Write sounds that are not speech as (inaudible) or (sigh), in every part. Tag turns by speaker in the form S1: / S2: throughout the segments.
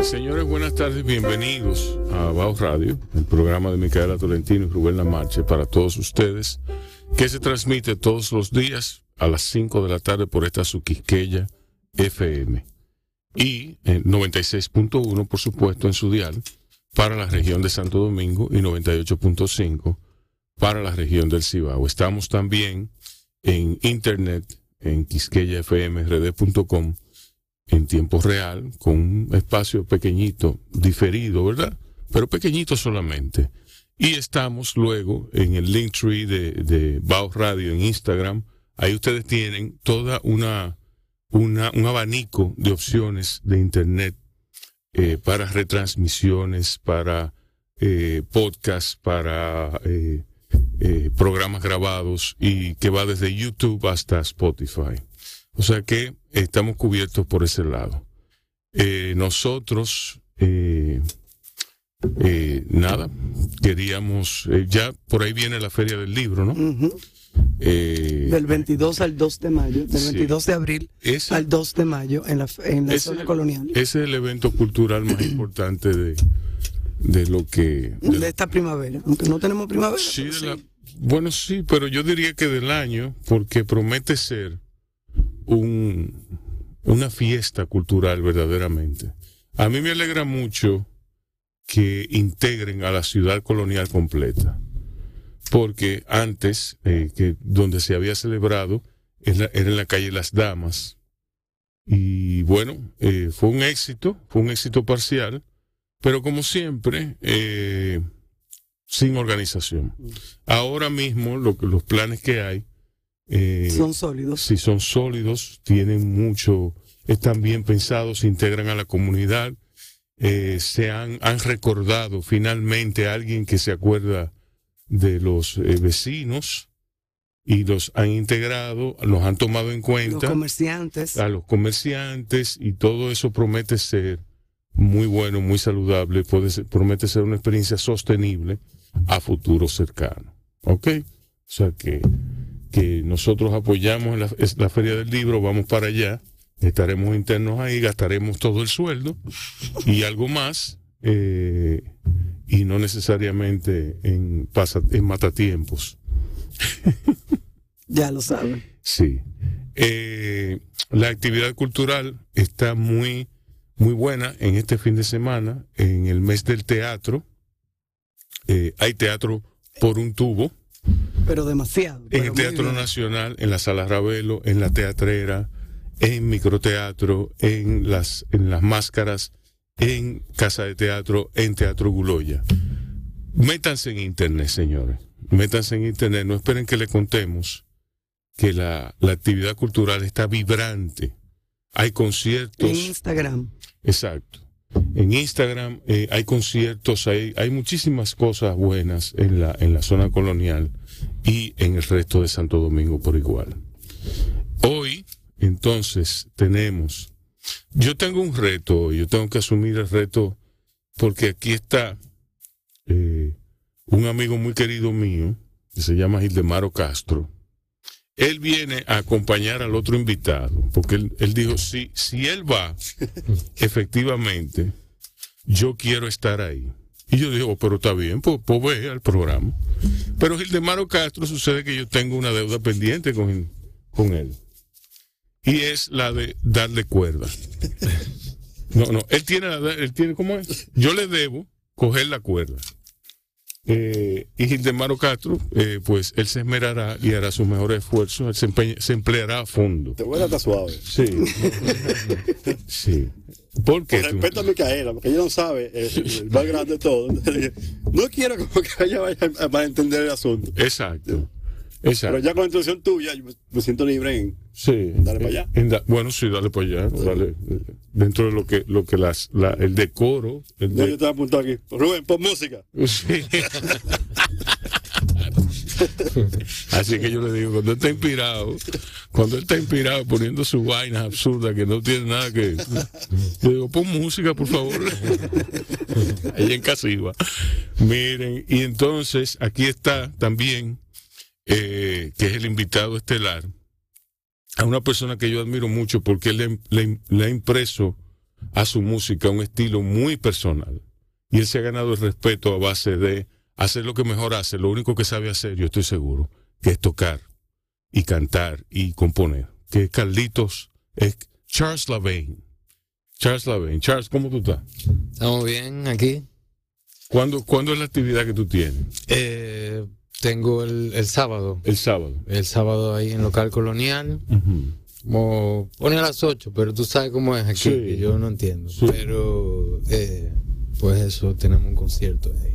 S1: Señores, buenas tardes, bienvenidos a Baos Radio, el programa de Micaela Tolentino y Rubén Lamarche para todos ustedes, que se transmite todos los días a las 5 de la tarde por esta Suquisqueya FM. Y en 96.1, por supuesto, en su dial para la región de Santo Domingo y 98.5 para la región del Cibao. Estamos también en internet en quisqueyafmrd.com en tiempo real, con un espacio pequeñito, diferido, ¿verdad? Pero pequeñito solamente. Y estamos luego en el link tree de, de Baos Radio en Instagram. Ahí ustedes tienen toda una, una un abanico de opciones de Internet eh, para retransmisiones, para eh, podcasts, para eh, eh, programas grabados y que va desde YouTube hasta Spotify. O sea que estamos cubiertos por ese lado. Eh, nosotros, eh, eh, nada, queríamos, eh, ya por ahí viene la feria del libro, ¿no? Eh,
S2: Del 22 al 2 de mayo, del
S1: Sí.
S2: 22 de abril
S1: ese,
S2: al 2 de mayo en la, en la
S1: ese-
S2: zona colonial.
S1: ese es el evento cultural más importante de, de lo que... de
S2: De esta primavera, aunque no tenemos primavera.
S1: Sí, bueno, sí, pero yo diría que del año, porque promete ser un, una fiesta cultural verdaderamente. A mí me alegra mucho que integren a la ciudad colonial completa, porque antes, eh, que donde se había celebrado era en la calle Las Damas, y bueno, eh, fue un éxito, fue un éxito parcial, pero como siempre, eh, sin organización. Ahora mismo lo los planes que hay, eh,
S2: son sólidos.
S1: si son sólidos, tienen mucho, están bien pensados, se integran a la comunidad, eh, se han, han recordado finalmente a alguien que se acuerda de los eh, vecinos y los han integrado, los han tomado en
S2: Los
S1: cuenta
S2: comerciantes.
S1: a los comerciantes y todo eso promete ser muy bueno, muy saludable, puede ser- promete ser una experiencia sostenible a futuro cercano. ¿Ok? O sea que, que nosotros apoyamos la, la Feria del Libro, vamos para allá, estaremos internos ahí, gastaremos todo el sueldo y algo más, eh, y no necesariamente en, pasa, en matatiempos.
S2: Ya lo saben.
S1: Sí. Eh, la actividad cultural está muy, muy buena en este fin de semana, en el mes del teatro. Eh, hay teatro por un tubo
S2: Pero demasiado.
S1: en el Teatro. Nacional, en la Sala Ravelo, en la Teatrera, en Microteatro, en las, en las Máscaras, en Casa de Teatro, en Teatro Guloya. Métanse en Internet, señores. Métanse en Internet. No esperen que le contemos que la, la actividad cultural está vibrante. Hay conciertos.
S2: En Instagram.
S1: Exacto. En Instagram eh, hay conciertos, hay, hay muchísimas cosas buenas en la, en la zona colonial y en el resto de Santo Domingo por igual. Hoy, entonces, tenemos, yo tengo un reto, yo tengo que asumir el reto porque aquí está eh, un amigo muy querido mío que se llama Gildemaro Castro. Él viene a acompañar al otro invitado, porque él, él dijo, si, si él va, (laughs) efectivamente, yo quiero estar ahí. Y yo digo, pero está bien, pues, pues ve al programa. Pero Gildemaro Castro sucede que yo tengo una deuda pendiente con, con él. Y es la de darle cuerda. (laughs) No, no, él tiene, la- él tiene, ¿cómo es? Yo le debo coger la cuerda. Eh, y Gildemaro Castro, eh, pues él se esmerará y hará sus mejores esfuerzos, él se, empeña- se empleará a fondo.
S3: Te voy a dar suave.
S1: Sí. (laughs) sí. ¿Por qué?
S3: Con
S1: tú?
S3: respeto a Micaela, porque ella no sabe, eh, el más grande de todo. (laughs) No quiero como que ella vaya a malentender el asunto.
S1: Exacto.
S3: Pero
S1: Exacto.
S3: ya con la introducción tuya, yo me- siento libre en.
S1: Sí.
S3: Dale para allá.
S1: En da- bueno, sí, dale para allá. dale, dentro de lo que, lo que las, la, el decoro. El de-
S3: yo te apuntado aquí. Rubén, pon música.
S1: Sí. (laughs) Así que yo le digo, cuando él está inspirado, cuando él está inspirado poniendo sus vainas absurdas que no tienen nada que. Yo digo, pon música, por favor. (laughs) Ahí en Casiva. Miren, y entonces aquí está también, eh, que es el invitado estelar, a una persona que yo admiro mucho porque él le, le- le ha impreso a su música un estilo muy personal. Y él se ha ganado el respeto a base de hacer lo que mejor hace, lo único que sabe hacer, yo estoy seguro, que es tocar y cantar y componer. Que Carlitos es Charles Lavaine. Charles Lavaine. Charles, ¿cómo tú estás?
S4: Estamos bien aquí.
S1: ¿Cuándo, ¿cuándo es la actividad que tú tienes?
S4: Eh, tengo el, el sábado.
S1: El sábado.
S4: El sábado ahí en local colonial. Como pone a las 8, pero tú sabes cómo es aquí,
S1: Sí.
S4: que yo no entiendo.
S1: Sí.
S4: Pero eh, pues eso, tenemos un concierto ahí.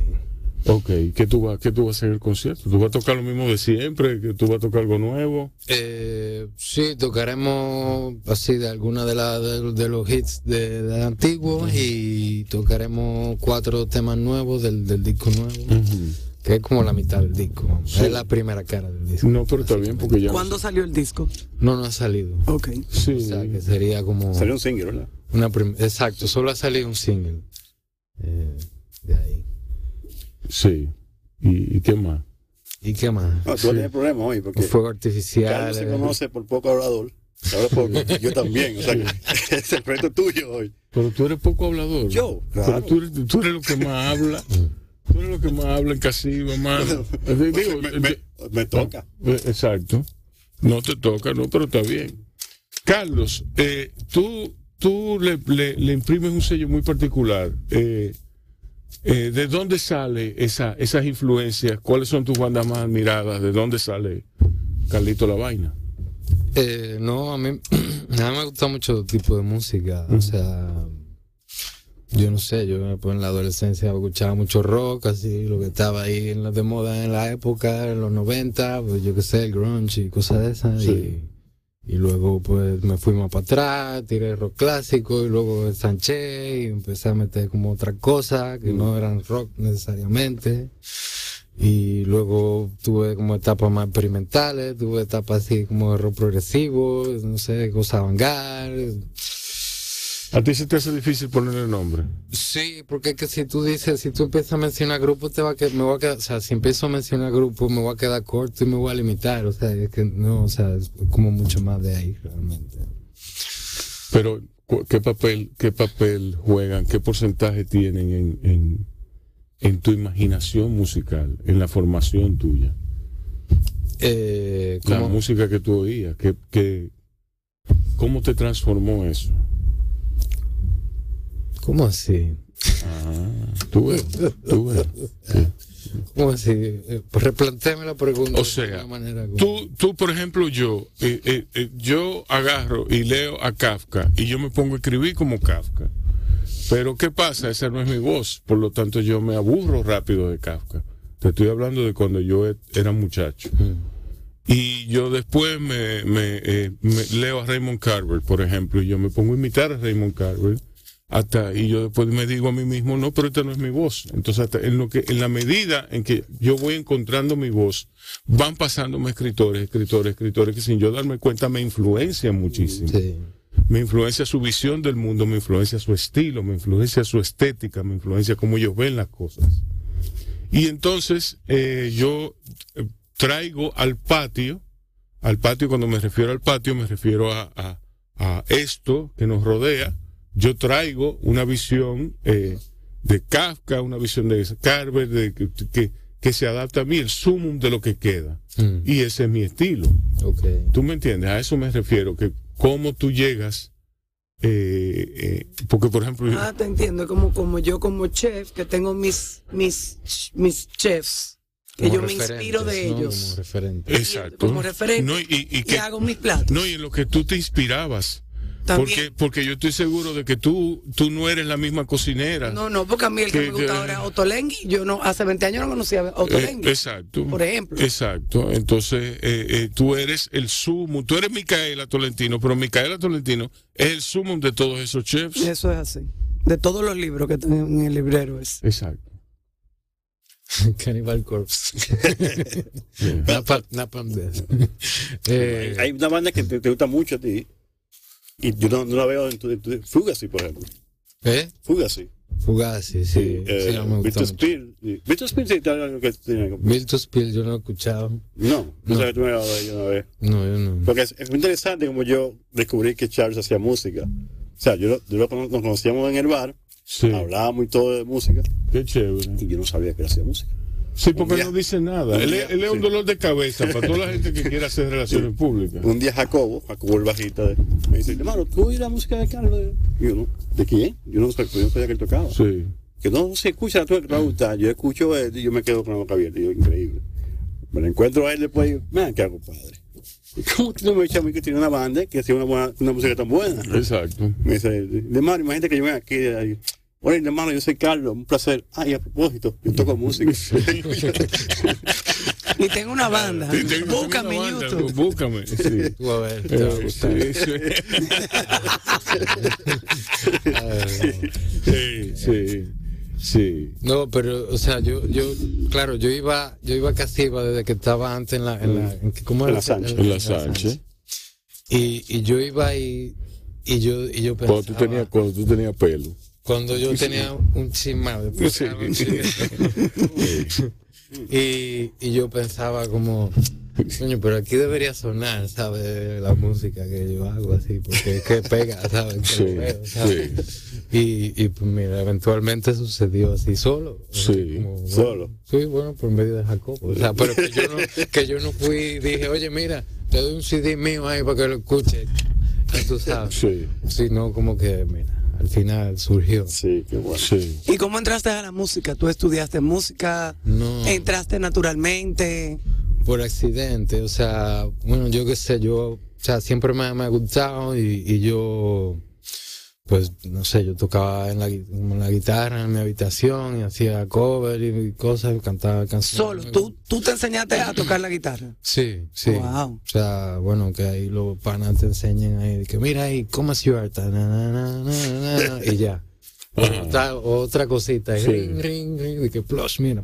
S1: Ok, ¿qué tú, vas, ¿qué tú vas a hacer el concierto? ¿Tú vas a tocar lo mismo de siempre? ¿Que tú vas a tocar algo nuevo?
S4: Eh, sí, tocaremos así de alguna de, la, de, de los hits de, de antiguos y tocaremos cuatro temas nuevos del, del disco nuevo, que es como la mitad del disco.
S1: Sí.
S4: Es la primera cara del disco.
S1: No, pero está bien porque ya...
S2: ¿Cuándo salió el disco?
S4: No, no ha salido.
S2: Ok.
S1: Sí.
S4: O sea, que sería como
S3: Salió un single, ¿verdad?
S4: una prim- Exacto, solo ha salido un single. Eh, de ahí.
S1: Sí. ¿Y, y qué más?
S4: ¿Y qué más?
S3: No, tú tienes problemas hoy porque
S4: Fuego artificial.
S3: Carlos se
S4: eh,
S3: conoce por poco hablador. Ahora por- (laughs) yo también, o sea, que (laughs) es el reto tuyo hoy.
S1: Pero tú eres poco hablador.
S3: Yo,
S1: Pero
S3: claro.
S1: tú eres, tú eres lo que más habla. Tú eres lo que más habla en Casiva, mano. (laughs) Digo,
S3: me, me- me toca.
S1: Eh, Exacto. No te toca, no, pero está bien. Carlos, eh, tú, tú le, le- le imprimes un sello muy particular. Eh, eh, ¿De dónde sale esa, esas influencias? ¿Cuáles son tus bandas más admiradas? ¿De dónde sale Carlito la vaina?
S4: Eh, no, a mí, (clears throat) a mí me gusta mucho tipo de música. O sea, yo no sé, yo pues, en la adolescencia escuchaba mucho rock, así, lo que estaba ahí en la de moda en la época, en los 90, pues yo qué sé, el grunge y cosas de esas.
S1: Sí.
S4: Y, y luego pues me fui más para atrás, tiré rock clásico y luego ensanché y empecé a meter como otra cosa que no eran rock necesariamente. Y luego tuve como etapas más experimentales, tuve etapas así como de rock progresivo, no sé, cosas avant
S1: ¿A ti se te hace difícil ponerle nombre?
S4: Sí, porque es que si tú dices, si tú empiezas a mencionar grupos, te va a que, me voy a quedar, o sea, si empiezo a mencionar grupos, me voy a quedar corto y me voy a limitar, o sea, es que no, o sea, es como mucho más de ahí realmente.
S1: Pero, ¿qué papel, qué papel juegan, qué porcentaje tienen en, en, en tu imaginación musical, en la formación tuya?
S4: Eh,
S1: La
S4: como,
S1: música que tú oías, ¿qué, qué, ¿cómo te transformó eso?
S4: ¿Cómo así?
S1: Ah, tú ves, tú ves.
S4: ¿Cómo así? Pues la pregunta.
S1: O
S4: de
S1: sea,
S4: alguna manera, como-
S1: Tú, tú, por ejemplo, yo, eh, eh, eh, yo agarro y leo a Kafka y yo me pongo a escribir como Kafka. Pero ¿qué pasa? Esa no es mi voz, por lo tanto yo me aburro rápido de Kafka. Te estoy hablando de cuando yo e- era muchacho. Y yo después me, me, me leo a Raymond Carver, por ejemplo, y yo me pongo a imitar a Raymond Carver. Hasta, y yo después me digo a mí mismo, no, pero esta no es mi voz. Entonces, hasta en, lo que, en la medida en que yo voy encontrando mi voz, van pasándome escritores, escritores, escritores, que sin yo darme cuenta me influencian muchísimo.
S4: Sí.
S1: Me influencia su visión del mundo, me influencia su estilo, me influencia su estética, me influencia cómo ellos ven las cosas. Y entonces eh, yo eh, traigo al patio, al patio cuando me refiero al patio me refiero a, a- a esto que nos rodea, yo traigo una visión eh, de Kafka, una visión de Carver, de, que, que, que se adapta a mí, el sumum de lo que queda.
S4: Mm,
S1: Y ese es mi estilo.
S4: ok.
S1: ¿Tú me entiendes? A eso me refiero, que cómo tú llegas, eh, eh, porque por ejemplo,
S2: Ah, te entiendo, como, como yo como chef, que tengo mis, mis, mis chefs, que
S4: Como
S2: yo me inspiro de
S4: ¿no?
S2: ellos.
S4: Como referentes.
S1: exacto.
S2: como referente,
S1: No, y, y
S2: y
S1: que-
S2: hago mis platos.
S1: no, y en lo que tú te inspirabas.
S2: También.
S1: Porque, porque yo estoy seguro de que tú, tú no eres la misma cocinera.
S2: No, no, porque a mí el que,
S1: Que-
S2: me gusta
S1: que-
S2: ahora es Otolenghi. Yo no, hace 20 años no conocía a
S1: Eh,
S2: Otolenghi.
S1: exacto.
S2: por ejemplo.
S1: Exacto. Entonces, eh, eh, tú eres el sumo. Tú eres Micaela Tolentino, pero Micaela Tolentino es el sumo de todos esos chefs.
S2: Eso es así. De todos los libros que tengo en el librero es.
S1: Exacto. (laughs)
S4: Cannibal Corpse. (laughs) (laughs) Napalm, Death.
S3: Hay una banda que te, te gusta mucho a ti. Y yo no, no la veo en tu, en tu- Fugazi, por ejemplo.
S4: ¿Eh?
S3: Fugazi.
S4: Fugazi, sí.
S3: Eh,
S4: sí, me gusta
S3: Victor
S4: mucho.
S3: Spear. sí.
S4: Yo no lo he escuchado.
S3: No, no,
S4: No.
S3: sabes, tú me de ella una vez.
S4: No, yo no.
S3: Porque es, es muy interesante como yo descubrí que Charles hacía música. sea, yo, yo lo nos conocíamos en el bar,
S1: Sí.
S3: hablábamos y todo de música,
S1: Qué chévere.
S3: y yo no sabía que él hacía música.
S1: Sí, porque
S3: día-
S1: no dice nada. Él,
S3: día-
S1: es- él es un dolor de cabeza para toda la gente que quiera hacer relaciones públicas.
S3: Un día Jacobo, Jacobo el bajista, de- me dice, hermano, ¿tú oí la música de Carlos? Y yo, ¿no? ¿De quién? Yo no, sabía- yo no sabía que él tocaba.
S1: Sí.
S3: Que no se escucha, tú te va a gustar. Yo escucho esto y yo me quedo con la boca abierta. Y yo, increíble. Me lo encuentro a él después y digo, man, ¿qué hago, padre? ¿Y cómo tú no me echas a mí que tiene una banda que hacía una, buena, una música tan buena?
S1: Exacto.
S3: Me dice, hermano, imagínate que yo venga aquí. Oye, hermano, yo soy Carlos, un placer. Ay, a propósito, yo toco música. (laughs)
S2: Y tengo una banda.
S1: Sí, tengo-
S2: Búscame
S1: tengo
S2: en
S1: una banda,
S2: YouTube.
S1: Búscame. Sí.
S4: Tú a ver, te va a gustar.
S1: sí, sí. (laughs) Sí, sí, sí.
S4: No, pero, o sea, yo, yo, claro, yo iba, yo iba casi iba desde que estaba antes en la, en la, en, ¿cómo
S3: En
S4: era?
S3: la Sánchez.
S1: En la Sánchez.
S4: Y, y yo iba y, y yo, y yo pensaba,
S1: Cuando tú tenías, cuando tú tenías pelo.
S4: Cuando yo tenía un chisma de y, y yo pensaba como, coño, pero aquí debería sonar, ¿sabes? La música que yo hago así, porque es que pega, (laughs) ¿sabes?
S1: Sí,
S4: veo, ¿sabes? Y, y pues mira, eventualmente sucedió así solo.
S1: Sí,
S4: como,
S3: solo.
S4: Sí, bueno, por medio de Jacobo. O sea, pero que yo no, que yo no fui y dije, oye, mira, te doy un CD mío ahí para que lo escuches. Y tú sabes.
S1: Sí,
S4: Sino como que, mira, al final surgió.
S3: sí, qué bueno.
S1: sí.
S2: ¿Y cómo entraste a la música? ¿Tú estudiaste música?
S4: No.
S2: ¿Entraste naturalmente?
S4: por accidente, o sea, bueno, yo qué sé, yo, o sea, siempre me, me ha gustado y, y yo, pues, no sé, yo tocaba en la, gui- en la guitarra en mi habitación y hacía cover y cosas, cantaba canciones.
S2: Solo. ¿Tú, tú te enseñaste a tocar la guitarra?
S4: Sí, sí.
S2: Wow.
S4: O sea, bueno, que ahí los panas te enseñan ahí, que mira ahí, ¿cómo es your art? Na, na, na, na, na, y ya. (laughs) Otra, otra cosita, y
S1: Sí.
S4: ring, ring, ring, y que plus, mira,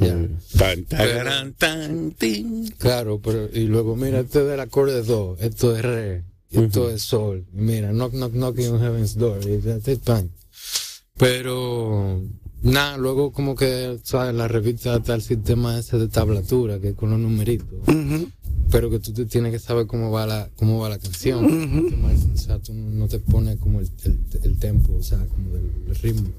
S4: ya.
S1: Tan, tan, tin.
S4: Claro, pero y luego mira, esto es del acorde do, esto es re, y esto es sol. Mira, knock knock knocking on heaven's door, y that's it, bang. Pero nada, luego como que sabes, la revista está el sistema ese de tablatura, que es con los numeritos. Pero que tú te tienes que saber cómo va la, cómo va la canción. O sea, tú no te pones como el, el, el tempo, o sea, como del, el ritmo.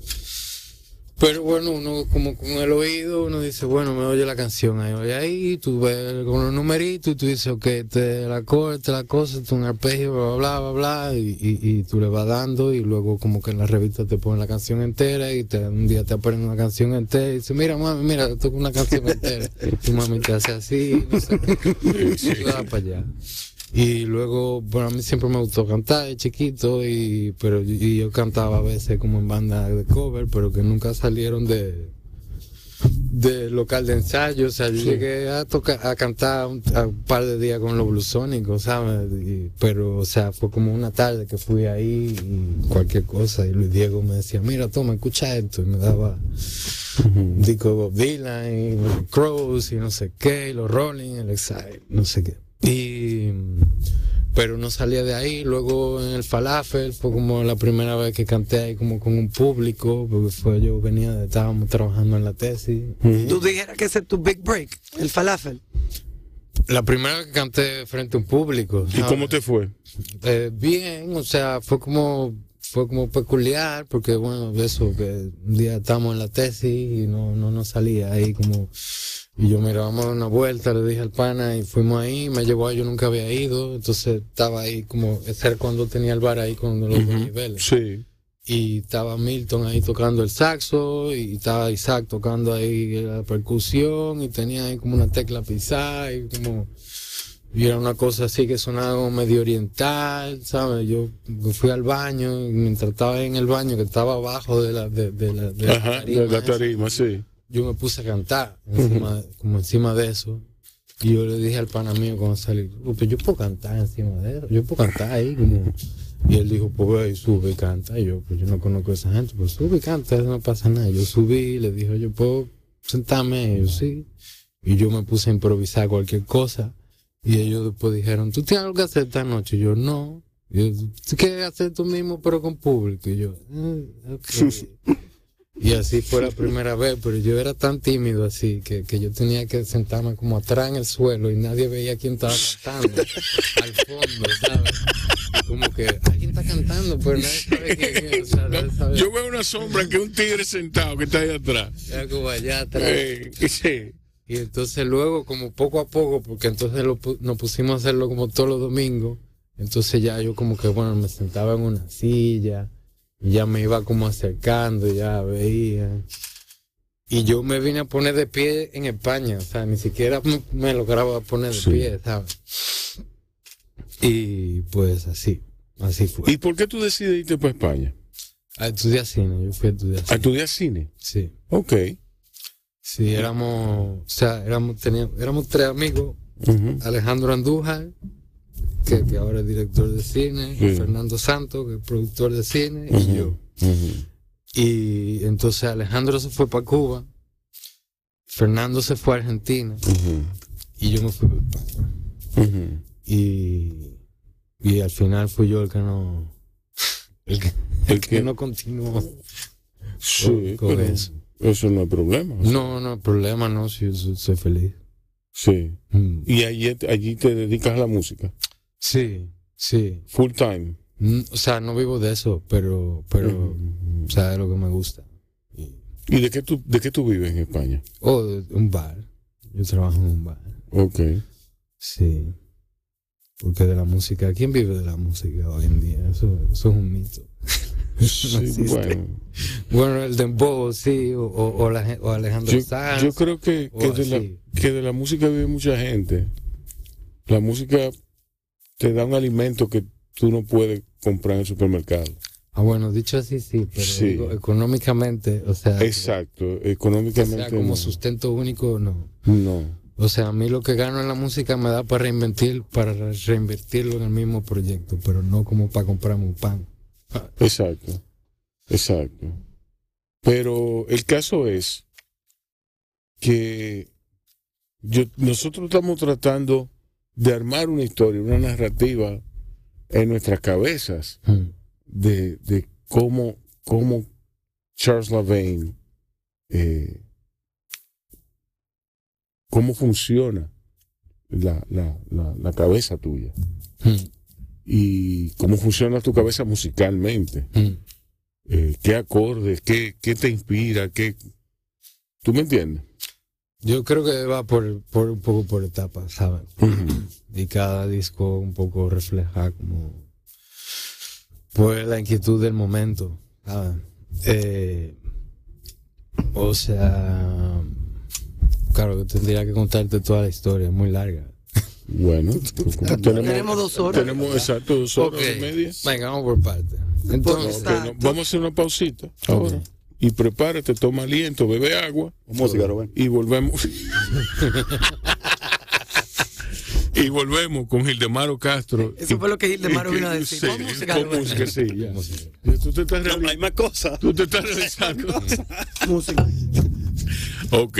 S4: Pero bueno, uno como con el oído, uno dice, bueno, me oye la canción ahí, oye ahí, tú ves con los numeritos y tú dices, ok, te la corte, la cosa, es un arpegio, bla, bla, bla, bla, y, y, y tú le vas dando y luego como que en la revista te ponen la canción entera y te, un día te ponen una canción entera y dices, mira, mami, mira, toco una canción entera. (laughs) Y mami te hace así, no sé. Y tú das para allá. Y luego, bueno, a mí siempre me gustó cantar de chiquito, y, pero y yo cantaba a veces como en banda de cover, pero que nunca salieron de, de local de ensayo. O sea, yo llegué a tocar, a cantar un, a un par de días con los blusónicos, ¿sabes? Y- pero, o sea, fue como una tarde que fui ahí y cualquier cosa. Y Luis Diego me decía, mira, toma, escucha esto. Y me daba un disco de Bob Dylan y Crows y no sé qué, y los Rolling, el Exile, no sé qué. Y, pero no salía de ahí. Luego en el Falafel fue como la primera vez que canté ahí como con un público, porque fue yo venía, de- estábamos trabajando en la tesis.
S2: Tú dijeras que ese es tu big break, el falafel.
S4: La primera vez que canté frente a un público.
S1: ¿Y cómo te fue?
S4: Eh, bien, o sea, fue como fue como peculiar porque bueno, eso que un día estábamos en la tesis y no no nos salía ahí como y yo mira, vamos a dar una vuelta, le dije al pana y fuimos ahí, me llevó ahí, yo nunca había ido, entonces estaba ahí como ese era cuando tenía el bar ahí con los dos niveles
S1: Sí.
S4: y estaba Milton ahí tocando el saxo y estaba Isaac tocando ahí la percusión y tenía ahí como una tecla pisada y como y era una cosa así que sonaba como medio oriental, ¿sabes? Yo fui al baño y mientras estaba en el baño que estaba abajo de la de, de la, de la
S1: Ajá,
S4: tarima
S1: de la tarima, sí.
S4: Yo me puse a cantar encima, como encima de eso. Y yo le dije al pana mío cuando salí, "Oh, pero yo puedo cantar encima de eso, yo puedo cantar ahí como... Y él dijo, pues ve y sube y canta. Y yo, pues yo no conozco a esa gente, pues sube y canta, no pasa nada. Yo subí, le dije, yo puedo sentarme, y yo sí. Y yo me puse a improvisar cualquier cosa. Y ellos después dijeron, ¿tú tienes algo que hacer esta noche? Y yo, no. Y yo, ¿tú quieres hacer tú mismo pero con público? Y yo, "Eh, ok". (laughs) Y así fue la primera vez, pero yo era tan tímido así que, que yo tenía que sentarme como atrás en el suelo y nadie veía quién estaba cantando al fondo, ¿sabes? como que alguien está cantando, pero nadie sabe quién es. O sea, nadie sabe.
S1: Yo veo una sombra que es un tigre sentado que está ahí atrás.
S4: Como allá atrás.
S1: Eh, sí.
S4: Y entonces luego, como poco a poco, porque entonces lo nos pusimos a hacerlo como todos los domingos, entonces ya yo como que, bueno, me sentaba en una silla, ya me iba como acercando, ya veía. Y yo me vine a poner de pie en España, o sea, ni siquiera me, me lograba poner de
S1: Sí.
S4: pie, ¿sabes? Y pues así, así fue.
S1: ¿Y por qué tú decides irte para España?
S4: A estudiar cine, yo fui a estudiar
S1: A
S4: cine.
S1: estudiar cine.
S4: Sí.
S1: Ok.
S4: Sí, éramos, o sea, éramos, teníamos, éramos tres amigos. Alejandro Andújar, que, que ahora es director de cine,
S1: Sí.
S4: Fernando Santos, que es productor de cine, y yo. Y entonces Alejandro se fue para Cuba, Fernando se fue a Argentina, y yo me fui para España. Y, y al final fui yo el que no, el que, (laughs) el que no continuó.
S1: Sí,
S4: con
S1: pero
S4: eso.
S1: eso no es problema.
S4: No, no, problema no, si soy feliz.
S1: Sí.
S4: Mm.
S1: Y allí, allí te dedicas a la música.
S4: Sí, sí.
S1: Full time.
S4: Mm, O sea, no vivo de eso, pero, pero, o sea, es lo que me gusta. Y-
S1: ¿Y de qué tú, de qué tú vives en España?
S4: O de un bar. Yo trabajo en un bar.
S1: Ok.
S4: Sí. Porque de la música, ¿quién vive de la música hoy en día? Eso, eso es un mito.
S1: Sí, (laughs)
S4: existe.
S1: bueno.
S4: Bueno, el Dembow, sí, o, o, o la o Alejandro
S1: Yo,
S4: Sanz.
S1: yo creo que, que de la, que de la música vive mucha gente. La música te da un alimento que tú no puedes comprar en el supermercado.
S4: Ah, bueno, dicho así, sí, pero
S1: Sí.
S4: digo, económicamente, o sea,
S1: Exacto. Económicamente.
S4: sea como
S1: no.
S4: sustento único, no.
S1: No.
S4: O sea, a mí lo que gano en la música me da para reinvertir, para reinvertirlo en el mismo proyecto, pero no como para comprarme un pan.
S1: Exacto. Exacto. Pero el caso es que yo, nosotros estamos tratando de armar una historia, una narrativa en nuestras cabezas
S4: Mm.
S1: de, de cómo, cómo Charles Lavaine, eh, cómo funciona la, la, la, la cabeza tuya
S4: Mm.
S1: y cómo funciona tu cabeza musicalmente.
S4: Mm.
S1: Eh, ¿Qué acordes? Qué, ¿Qué te inspira? ¿Qué... ¿Tú me entiendes?
S4: Yo creo que va por, por un poco por etapas, ¿sabes? Y cada disco un poco refleja como pues la inquietud del momento, ¿sabes? Eh, o sea, claro, que tendría que contarte toda la historia, es muy larga.
S1: Bueno, (laughs)
S2: Tenemos dos horas.
S1: Tenemos exacto dos horas y media.
S4: Venga, vamos por partes. Entonces,
S1: no, vamos a hacer una pausita ahora. Y prepárate, toma aliento, bebe agua
S3: Música, Rubén.
S1: y volvemos. (laughs) y volvemos con Gildemaro Castro.
S2: Eso fue lo que Gildemaro
S1: Y-
S2: vino a
S1: y-
S2: decir.
S1: sí,
S2: Pon música, Rubén.
S1: música, sí, ya. Tú te estás,
S3: No,
S1: reali-
S3: hay más cosas.
S1: tú te estás realizando. (laughs)
S2: Música.
S1: ok.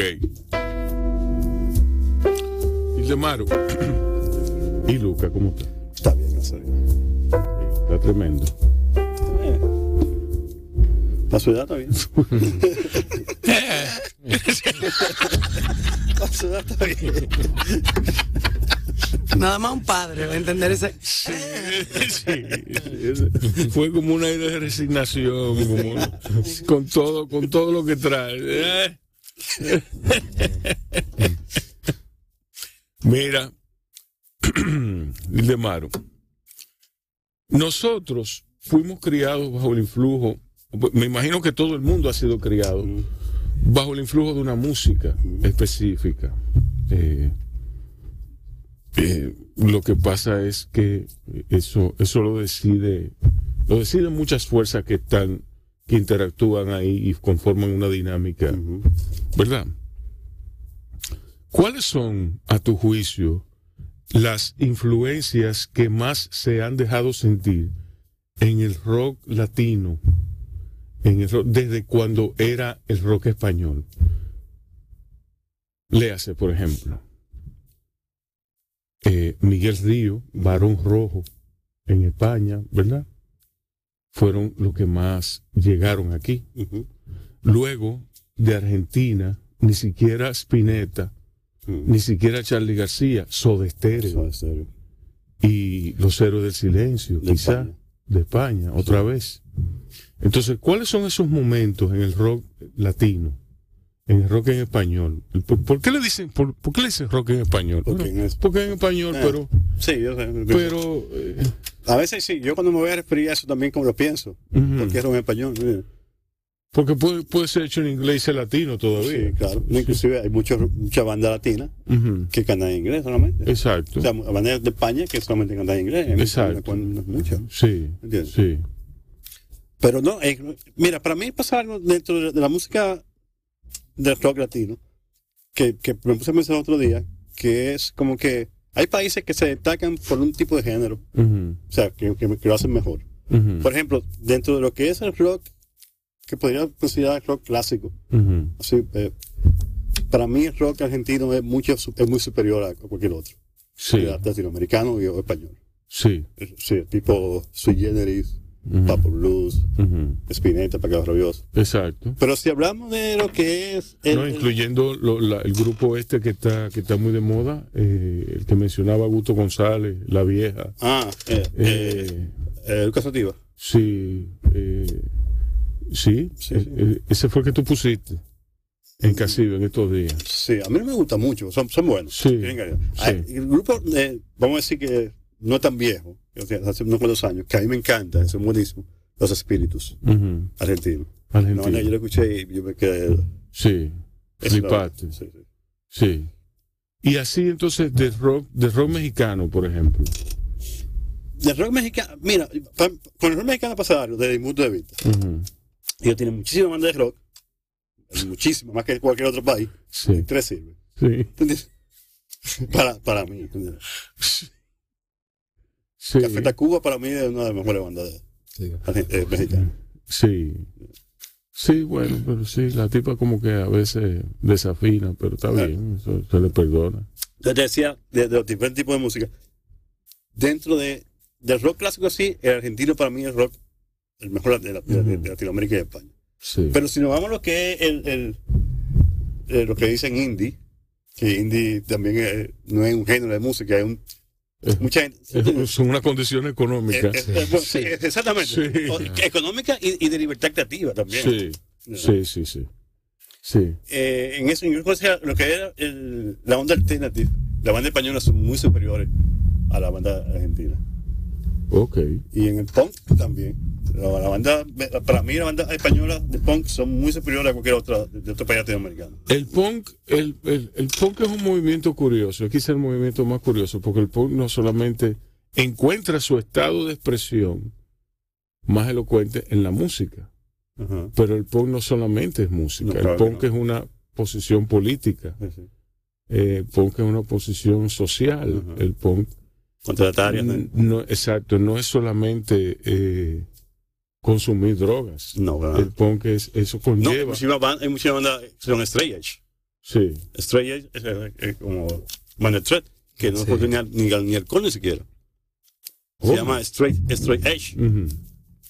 S1: Gildemaro. (clears throat) y Luca, ¿cómo está?
S3: Está bien, gracias a Dios.
S1: Está tremendo.
S3: La ciudad está bien. (laughs) La ciudad está bien.
S2: Nada más un padre va a entender ese.
S1: Sí, es- fue como un aire de resignación, como- con todo, con todo lo que trae. Mira, (clears throat) Ildemaro, nosotros fuimos criados bajo el influjo, me imagino que todo el mundo ha sido criado bajo el influjo de una música específica. Eh, eh, lo que pasa es que eso, eso lo decide, lo deciden muchas fuerzas que están, que interactúan ahí y conforman una dinámica, ¿verdad? ¿Cuáles son, a tu juicio, las influencias que más se han dejado sentir en el rock latino, en desde cuando era el rock español? Léase, por ejemplo eh, Miguel Río, Barón Rojo, en España, ¿verdad? Fueron los que más llegaron aquí. Luego, de Argentina, ni siquiera Spinetta,
S3: Mm.
S1: ni siquiera Charlie García, Soda Stereo.
S3: Serio.
S1: y Los Héroes del Silencio,
S3: De
S1: quizá,
S3: España.
S1: de España, otra vez. Entonces, ¿cuáles son esos momentos en el rock latino? En el rock en español. ¿Por, por qué le dicen, por, por qué le dicen rock en español?
S3: Porque
S1: Bueno,
S3: en es-
S1: porque en español,
S3: Eh,
S1: pero,
S3: Sí, yo sé.
S1: pero, eh,
S3: A veces sí, yo cuando me voy a referir a eso también como lo pienso. Porque es en español. mira.
S1: porque puede, puede ser hecho en inglés y ser latino todavía.
S3: Sí, claro. Inclusive hay muchos, mucha banda latina que cantan en inglés solamente.
S1: Exacto.
S3: O sea, bandas de España que solamente cantan en inglés.
S1: Exacto.
S3: No es mucho.
S1: sí,
S3: ¿Entiendes?
S1: sí.
S3: Pero no, eh, mira, para mí pasa algo dentro de, de la música del rock latino, que, que me puse a pensar otro día, que es como que hay países que se destacan por un tipo de género, o sea, que, que- que lo hacen mejor. Por ejemplo, dentro de lo que es el rock, que podría considerar rock clásico, así, eh, para mí el rock argentino es, mucho, es muy superior a cualquier otro,
S1: Sí,
S3: latinoamericano y- o español.
S1: sí.
S3: Sí, tipo Sui Generis, Papo Blues,
S1: ujú.
S3: Spinetta, Pecado Rabioso.
S1: Exacto.
S3: Pero si hablamos de lo que es el,
S1: No, incluyendo lo- la- el grupo este que está que está muy de moda, eh, el que mencionaba Augusto González, La Vieja.
S3: ah, eh, eh,
S1: Eh,
S3: eh,
S1: sí, eh, sí,
S3: Sí,
S1: eh,
S3: sí.
S1: ese fue el que tú pusiste en Casibe en estos días.
S3: Sí, a mí no me gusta mucho, son, son buenos.
S1: Sí.
S3: Ah, El grupo, vamos a decir que no es tan viejo, hace unos cuantos años, que a mí me encanta, son buenísimos, Los Espíritus
S1: Ujú,
S3: argentinos. No, yo lo escuché y yo me quedé...
S1: Sí,
S3: es
S1: flipaste.
S3: Sí, sí.
S1: Sí. Y así entonces de rock, de rock mexicano, por ejemplo.
S3: Del rock mexicano, mira, pa- con el rock mexicano pasa algo, desde mi punto de vista.
S1: Ujú,
S3: Ellos tienen muchísimas bandas de rock, muchísimas, más que cualquier otro país,
S1: Sí,
S3: tres sirven.
S1: sí,
S3: ¿Entiendes? (laughs) Para, para mí. (laughs)
S1: sí,
S3: Café Tacuba para mí es una de las mejores bandas de,
S4: Sí.
S3: eh, mexicanas.
S1: sí. Sí, bueno, pero sí, la tipa como que a veces desafina, pero está bien, eso se le perdona.
S3: Yo te decía de, de los diferentes tipos de música. Dentro de, del rock clásico así, el argentino para mí es rock el mejor de, la- de- de- de Latinoamérica y de España.
S1: Sí.
S3: Pero si nos vamos a lo que es el, el- eh, lo que dicen indie, que indie también es- no es un género de música, es un, mucha gente.
S1: es una condición económica.
S3: Eh, eh, sí, exactamente.
S1: Sí.
S3: O- económica y, y de libertad creativa también.
S1: Sí, sí, sí, sí. Sí,
S3: Eh, en eso, considero lo que era el- la onda alternativa, la banda española son muy superiores a la banda argentina.
S1: Ok.
S3: Y en el punk también. La, la banda, para mí la banda española de punk son muy superiores a cualquier otra de otro país latinoamericano.
S1: El punk, el, el, el punk es un movimiento curioso, es quizá el movimiento más curioso, porque el punk no solamente encuentra su estado de expresión más elocuente en la música, pero el punk no solamente es música,
S3: No,
S1: el punk
S3: no.
S1: es una posición política,
S3: Sí, sí.
S1: eh, el punk es una posición social, el punk
S3: Contratarias. ¿no?
S1: no, exacto, no es solamente eh, consumir drogas,
S3: No, ¿verdad?
S1: el punk es, eso
S3: No, hay
S1: conlleva,
S3: muchísimas bandas, hay muchas bandas que son straight edge.
S1: sí,
S3: Straight edge es, es- es como threat, que no
S4: Sí.
S3: ni, al- ni, al- ni alcohol ni siquiera. Se
S1: Oh.
S3: llama straight, straight edge,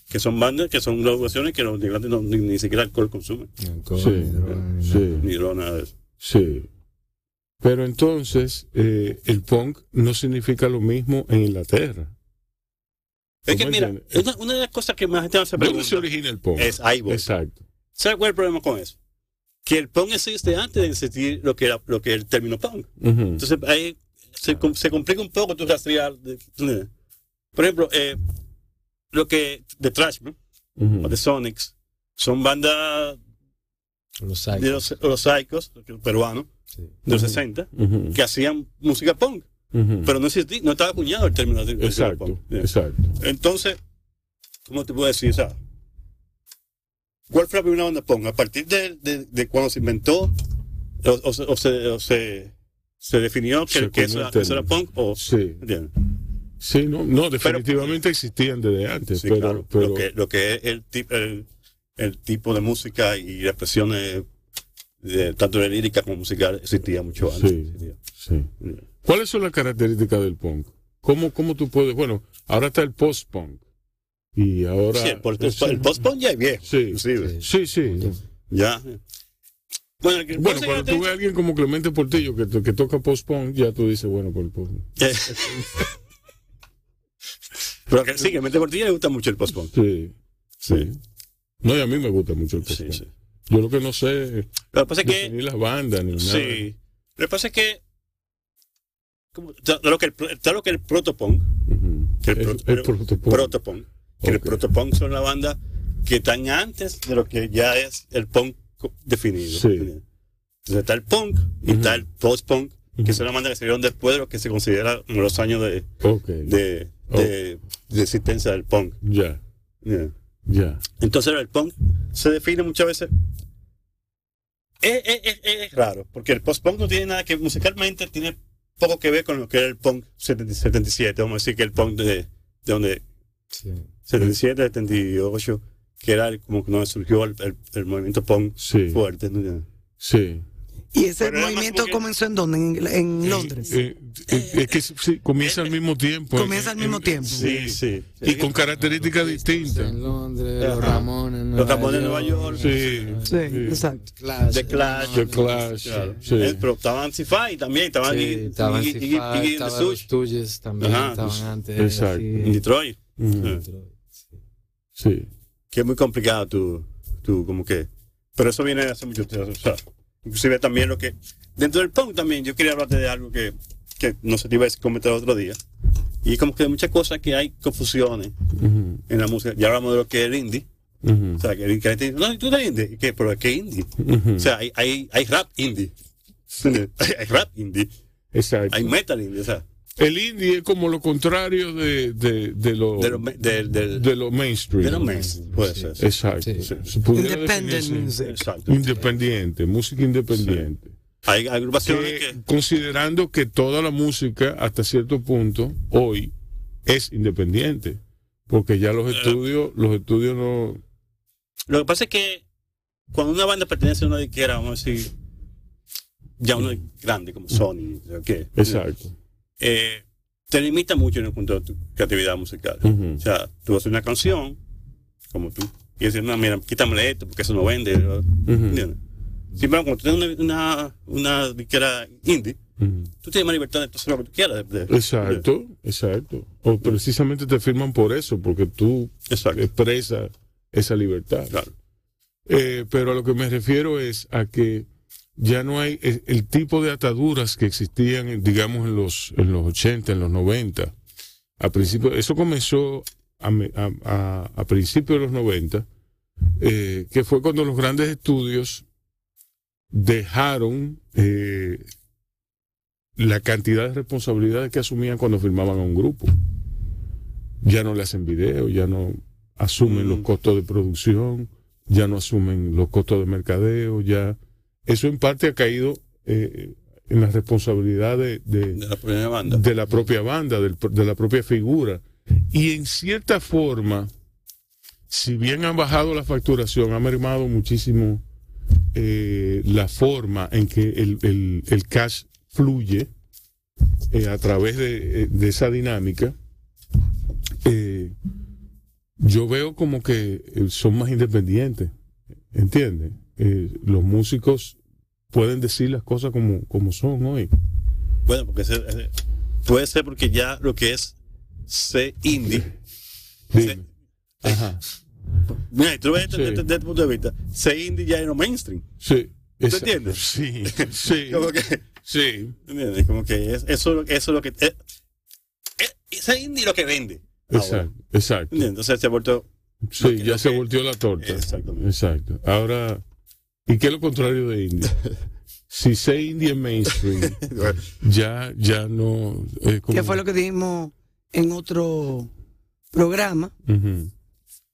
S3: que son bandas que son graduaciones que los no, ni, ni siquiera alcohol consumen,
S4: alcohol,
S1: Sí,
S4: ni droga,
S1: sí.
S4: nada.
S3: ni droga, nada de eso.
S1: Sí. Pero entonces, eh, el punk no significa lo mismo en Inglaterra.
S3: Es que
S1: ¿Cómo
S3: mira, una, una de las cosas que más gente se
S1: ¿Dónde
S3: pregunta
S1: se origina el punk?
S3: es ahí voy.
S1: Exacto.
S3: ¿Sabes cuál es el problema con eso? Que el punk existe antes de existir lo que era lo que el término punk. Entonces ahí se, com- se complica un poco tu rastrear. de- ¿tú? Por ejemplo, eh, lo que de Trashman
S1: Ujú.
S3: o de Sonics son bandas
S4: Los
S3: de
S4: psychos.
S3: los, los psychos peruanos
S4: Sí.
S3: de los
S1: Ujú.
S3: 60
S1: Ujú.
S3: que hacían música punk, pero no existía, no estaba acuñado el término de,
S1: Exacto,
S3: punk.
S1: exacto.
S3: Entonces, ¿cómo te puedo decir? O sea, ¿cuál fue la primera banda punk? A partir de, de, de cuando se inventó o, o se, o se, o se, se definió que, que, eso, era- eso punk, o,
S1: Sí,
S3: ¿entiendes?
S1: sí, no, no definitivamente existían desde antes,
S3: Sí,
S1: pero,
S3: claro.
S1: pero
S3: Lo, que, lo que es el, el, el tipo de música y la tanto de lírica como musical existía mucho antes.
S1: Sí. Sí. ¿Cuáles son las características del punk? ¿Cómo, cómo tú puedes? Bueno, ahora está el post-punk. Y ahora.
S3: Sí, el, post- el post-punk ya es viejo.
S1: Sí. Sí, sí.
S3: Ya. Bueno, el
S1: cuando tú ves a alguien como Clemente Portillo que, to- que toca post-punk, ya tú dices, bueno, por, por-
S3: Eh, (laughs) Pero que, sí, que a Mente Cortilla le gusta mucho el post-punk.
S1: Sí, sí. No, y a mí me gusta mucho el
S3: Sí,
S1: post-punk.
S3: sí.
S1: Yo lo que no sé
S3: Lo que pasa es que
S1: definir las bandas ni nada.
S3: Sí. Lo que pasa es que. Como, todo lo que el, todo lo que el protopunk. Que el,
S1: protopunk.
S3: protopunk, Que el protopunk son la banda que están antes de lo que ya es el punk definido.
S1: Sí.
S3: Entonces está el punk y está el post-punk, que son las bandas que se dieron después de lo que se considera los años de,
S1: Ok.
S3: de,
S1: Oh.
S3: de- de existencia del punk.
S1: Ya,
S3: Yeah.
S1: Ya.
S3: Entonces el punk se define muchas veces. Es, es- es- es raro, porque el post-punk no tiene nada que, musicalmente tiene poco que ver con lo que era el punk 70 77, vamos a decir que el punk de, de donde
S4: Sí.
S3: 77, 78, que era el- como que donde surgió el, el- el movimiento punk
S1: Sí,
S3: fuerte. ¿no?
S1: sí.
S2: ¿Y ese
S3: Pero
S2: movimiento comenzó en dónde? En, en Londres.
S1: Eh, eh, es que sí, comienza al mismo tiempo.
S2: Comienza al
S1: Eh,
S2: mismo
S1: eh,
S2: tiempo.
S3: Sí, sí.
S1: Y con características distintas.
S4: En Londres,
S3: Ajá.
S4: los Ramones en
S3: Los
S4: Nueva
S3: Ramones en Nueva York.
S1: Sí,
S2: Sí, exacto.
S4: Clash.
S3: The Clash.
S1: The Clash.
S3: Claro.
S1: Sí.
S3: Eh, Pero estaban Sci-Fi también, estaban
S4: Sí,
S3: Iggy-
S4: los
S3: Stooges
S4: también,
S3: Ajá,
S4: estaban antes.
S1: exacto.
S4: así,
S3: en Detroit. Eh.
S4: sí.
S1: Sí.
S3: que es muy complicado tú, tú como que, pero eso viene hace mucho tiempo, o sea, inclusive también lo que, dentro del punk también, yo quería hablarte de algo que, que no sé, te iba a comentar otro día, y como que hay muchas cosas que hay confusiones
S1: Ujú,
S3: en la música, ya hablamos de lo que es el indie, o sea, que el que la gente dice, no, tú eres indie, ¿y qué? pero ¿qué indie?
S1: ujú.
S3: O sea, hay, hay, hay rap indie, (laughs) hay rap indie,
S1: Exacto.
S3: hay metal indie, o sea,
S1: El indie es como lo contrario de, de, de lo,
S3: de los me- del- del-
S1: de lo mainstream.
S3: de los mainstream, puede ser. sí.
S1: Exacto.
S4: Sí.
S1: Se pudiera
S2: Independent
S1: definirse
S2: music.
S3: Exacto.
S1: Independiente, música independiente.
S3: Hay agrupaciones
S1: Que,
S3: que,
S1: considerando que toda la música, hasta cierto punto, hoy, es independiente. Porque ya
S3: Eh.
S1: los estudios, los estudios no.
S3: Lo que pasa es que cuando una banda pertenece a una disquera, vamos a decir, ya una grande como Sony, o qué,
S1: Exacto.
S3: Eh, te limita mucho en el punto de tu creatividad musical. O sea, tú haces una canción, como tú, y dices, no, mira, quítamele esto porque eso no vende. ¿no? ¿Entiendes? Sin embargo, cuando tú tienes una, una, disquera indie, tú tienes más libertad de hacer lo que tú quieras. de- de-
S1: Exacto, exacto. O precisamente te firman por eso, porque tú
S3: Exacto.
S1: expresas esa libertad.
S3: Claro.
S1: Eh, pero a lo que me refiero es a que ya no hay el, el tipo de ataduras que existían, digamos, en los, en los 80, en los 90. A principio, eso comenzó a, a, a- a principios de los 90, eh, que fue cuando los grandes estudios dejaron eh, la cantidad de responsabilidades que asumían cuando firmaban a un grupo. Ya no le hacen video, ya no asumen
S3: Mm.
S1: los costos de producción, ya no asumen los costos de mercadeo, ya eso en parte ha caído eh, en la responsabilidad de, de-
S3: De la primera banda.
S1: de la propia banda, del- de la propia figura. Y en cierta forma, si bien han bajado la facturación, ha mermado muchísimo eh, la forma en que el, el- el cash fluye eh, a través de, de esa dinámica. eh, yo veo como que son más independientes, ¿entiendes? Eh, los músicos pueden decir las cosas como, como son hoy.
S3: Bueno, porque ese- ese- puede ser porque ya lo que es ser indie.
S1: Dime. Ajá.
S3: Mira, tú ves desde, este punto de vista. Ser indie ya lo mainstream.
S1: Sí.
S3: ¿Tú entiendes?
S1: Sí, (laughs) sí.
S3: Como que,
S1: Sí,
S3: ¿entiendes? Como que es- eso, eso es lo que. Es, es, ser indie lo que vende. ahora.
S1: exacto, exacto.
S3: ¿Entiendes? Entonces se ha vuelto.
S1: Sí, ya se volteó la torta.
S3: Exactamente.
S1: Exacto. Ahora, ¿y qué es lo contrario de indie? (laughs) Si sé indie en mainstream, (laughs) ya, ya no. es como-
S2: fue lo que dijimos en otro programa,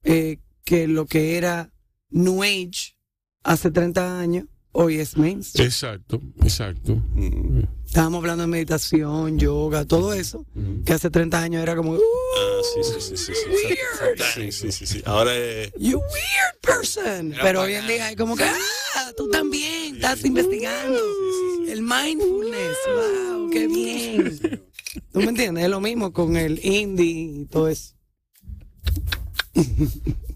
S2: eh, que lo que era New Age hace 30 años, hoy es mainstream.
S1: Exacto, exacto.
S3: Mm.
S2: Estábamos hablando de meditación, yoga, todo eso, que hace 30 años era como, "Uh,
S3: Ah, sí, sí, sí, sí. sí,
S2: Weird.
S3: sí, sí, sí, sí. Ahora es.
S2: you weird person. Pero hoy en día hay como que, ah, tú también estás investigando. El mindfulness, wow, qué bien. ¿Tú me entiendes? Es lo mismo con el indie y todo eso. (laughs)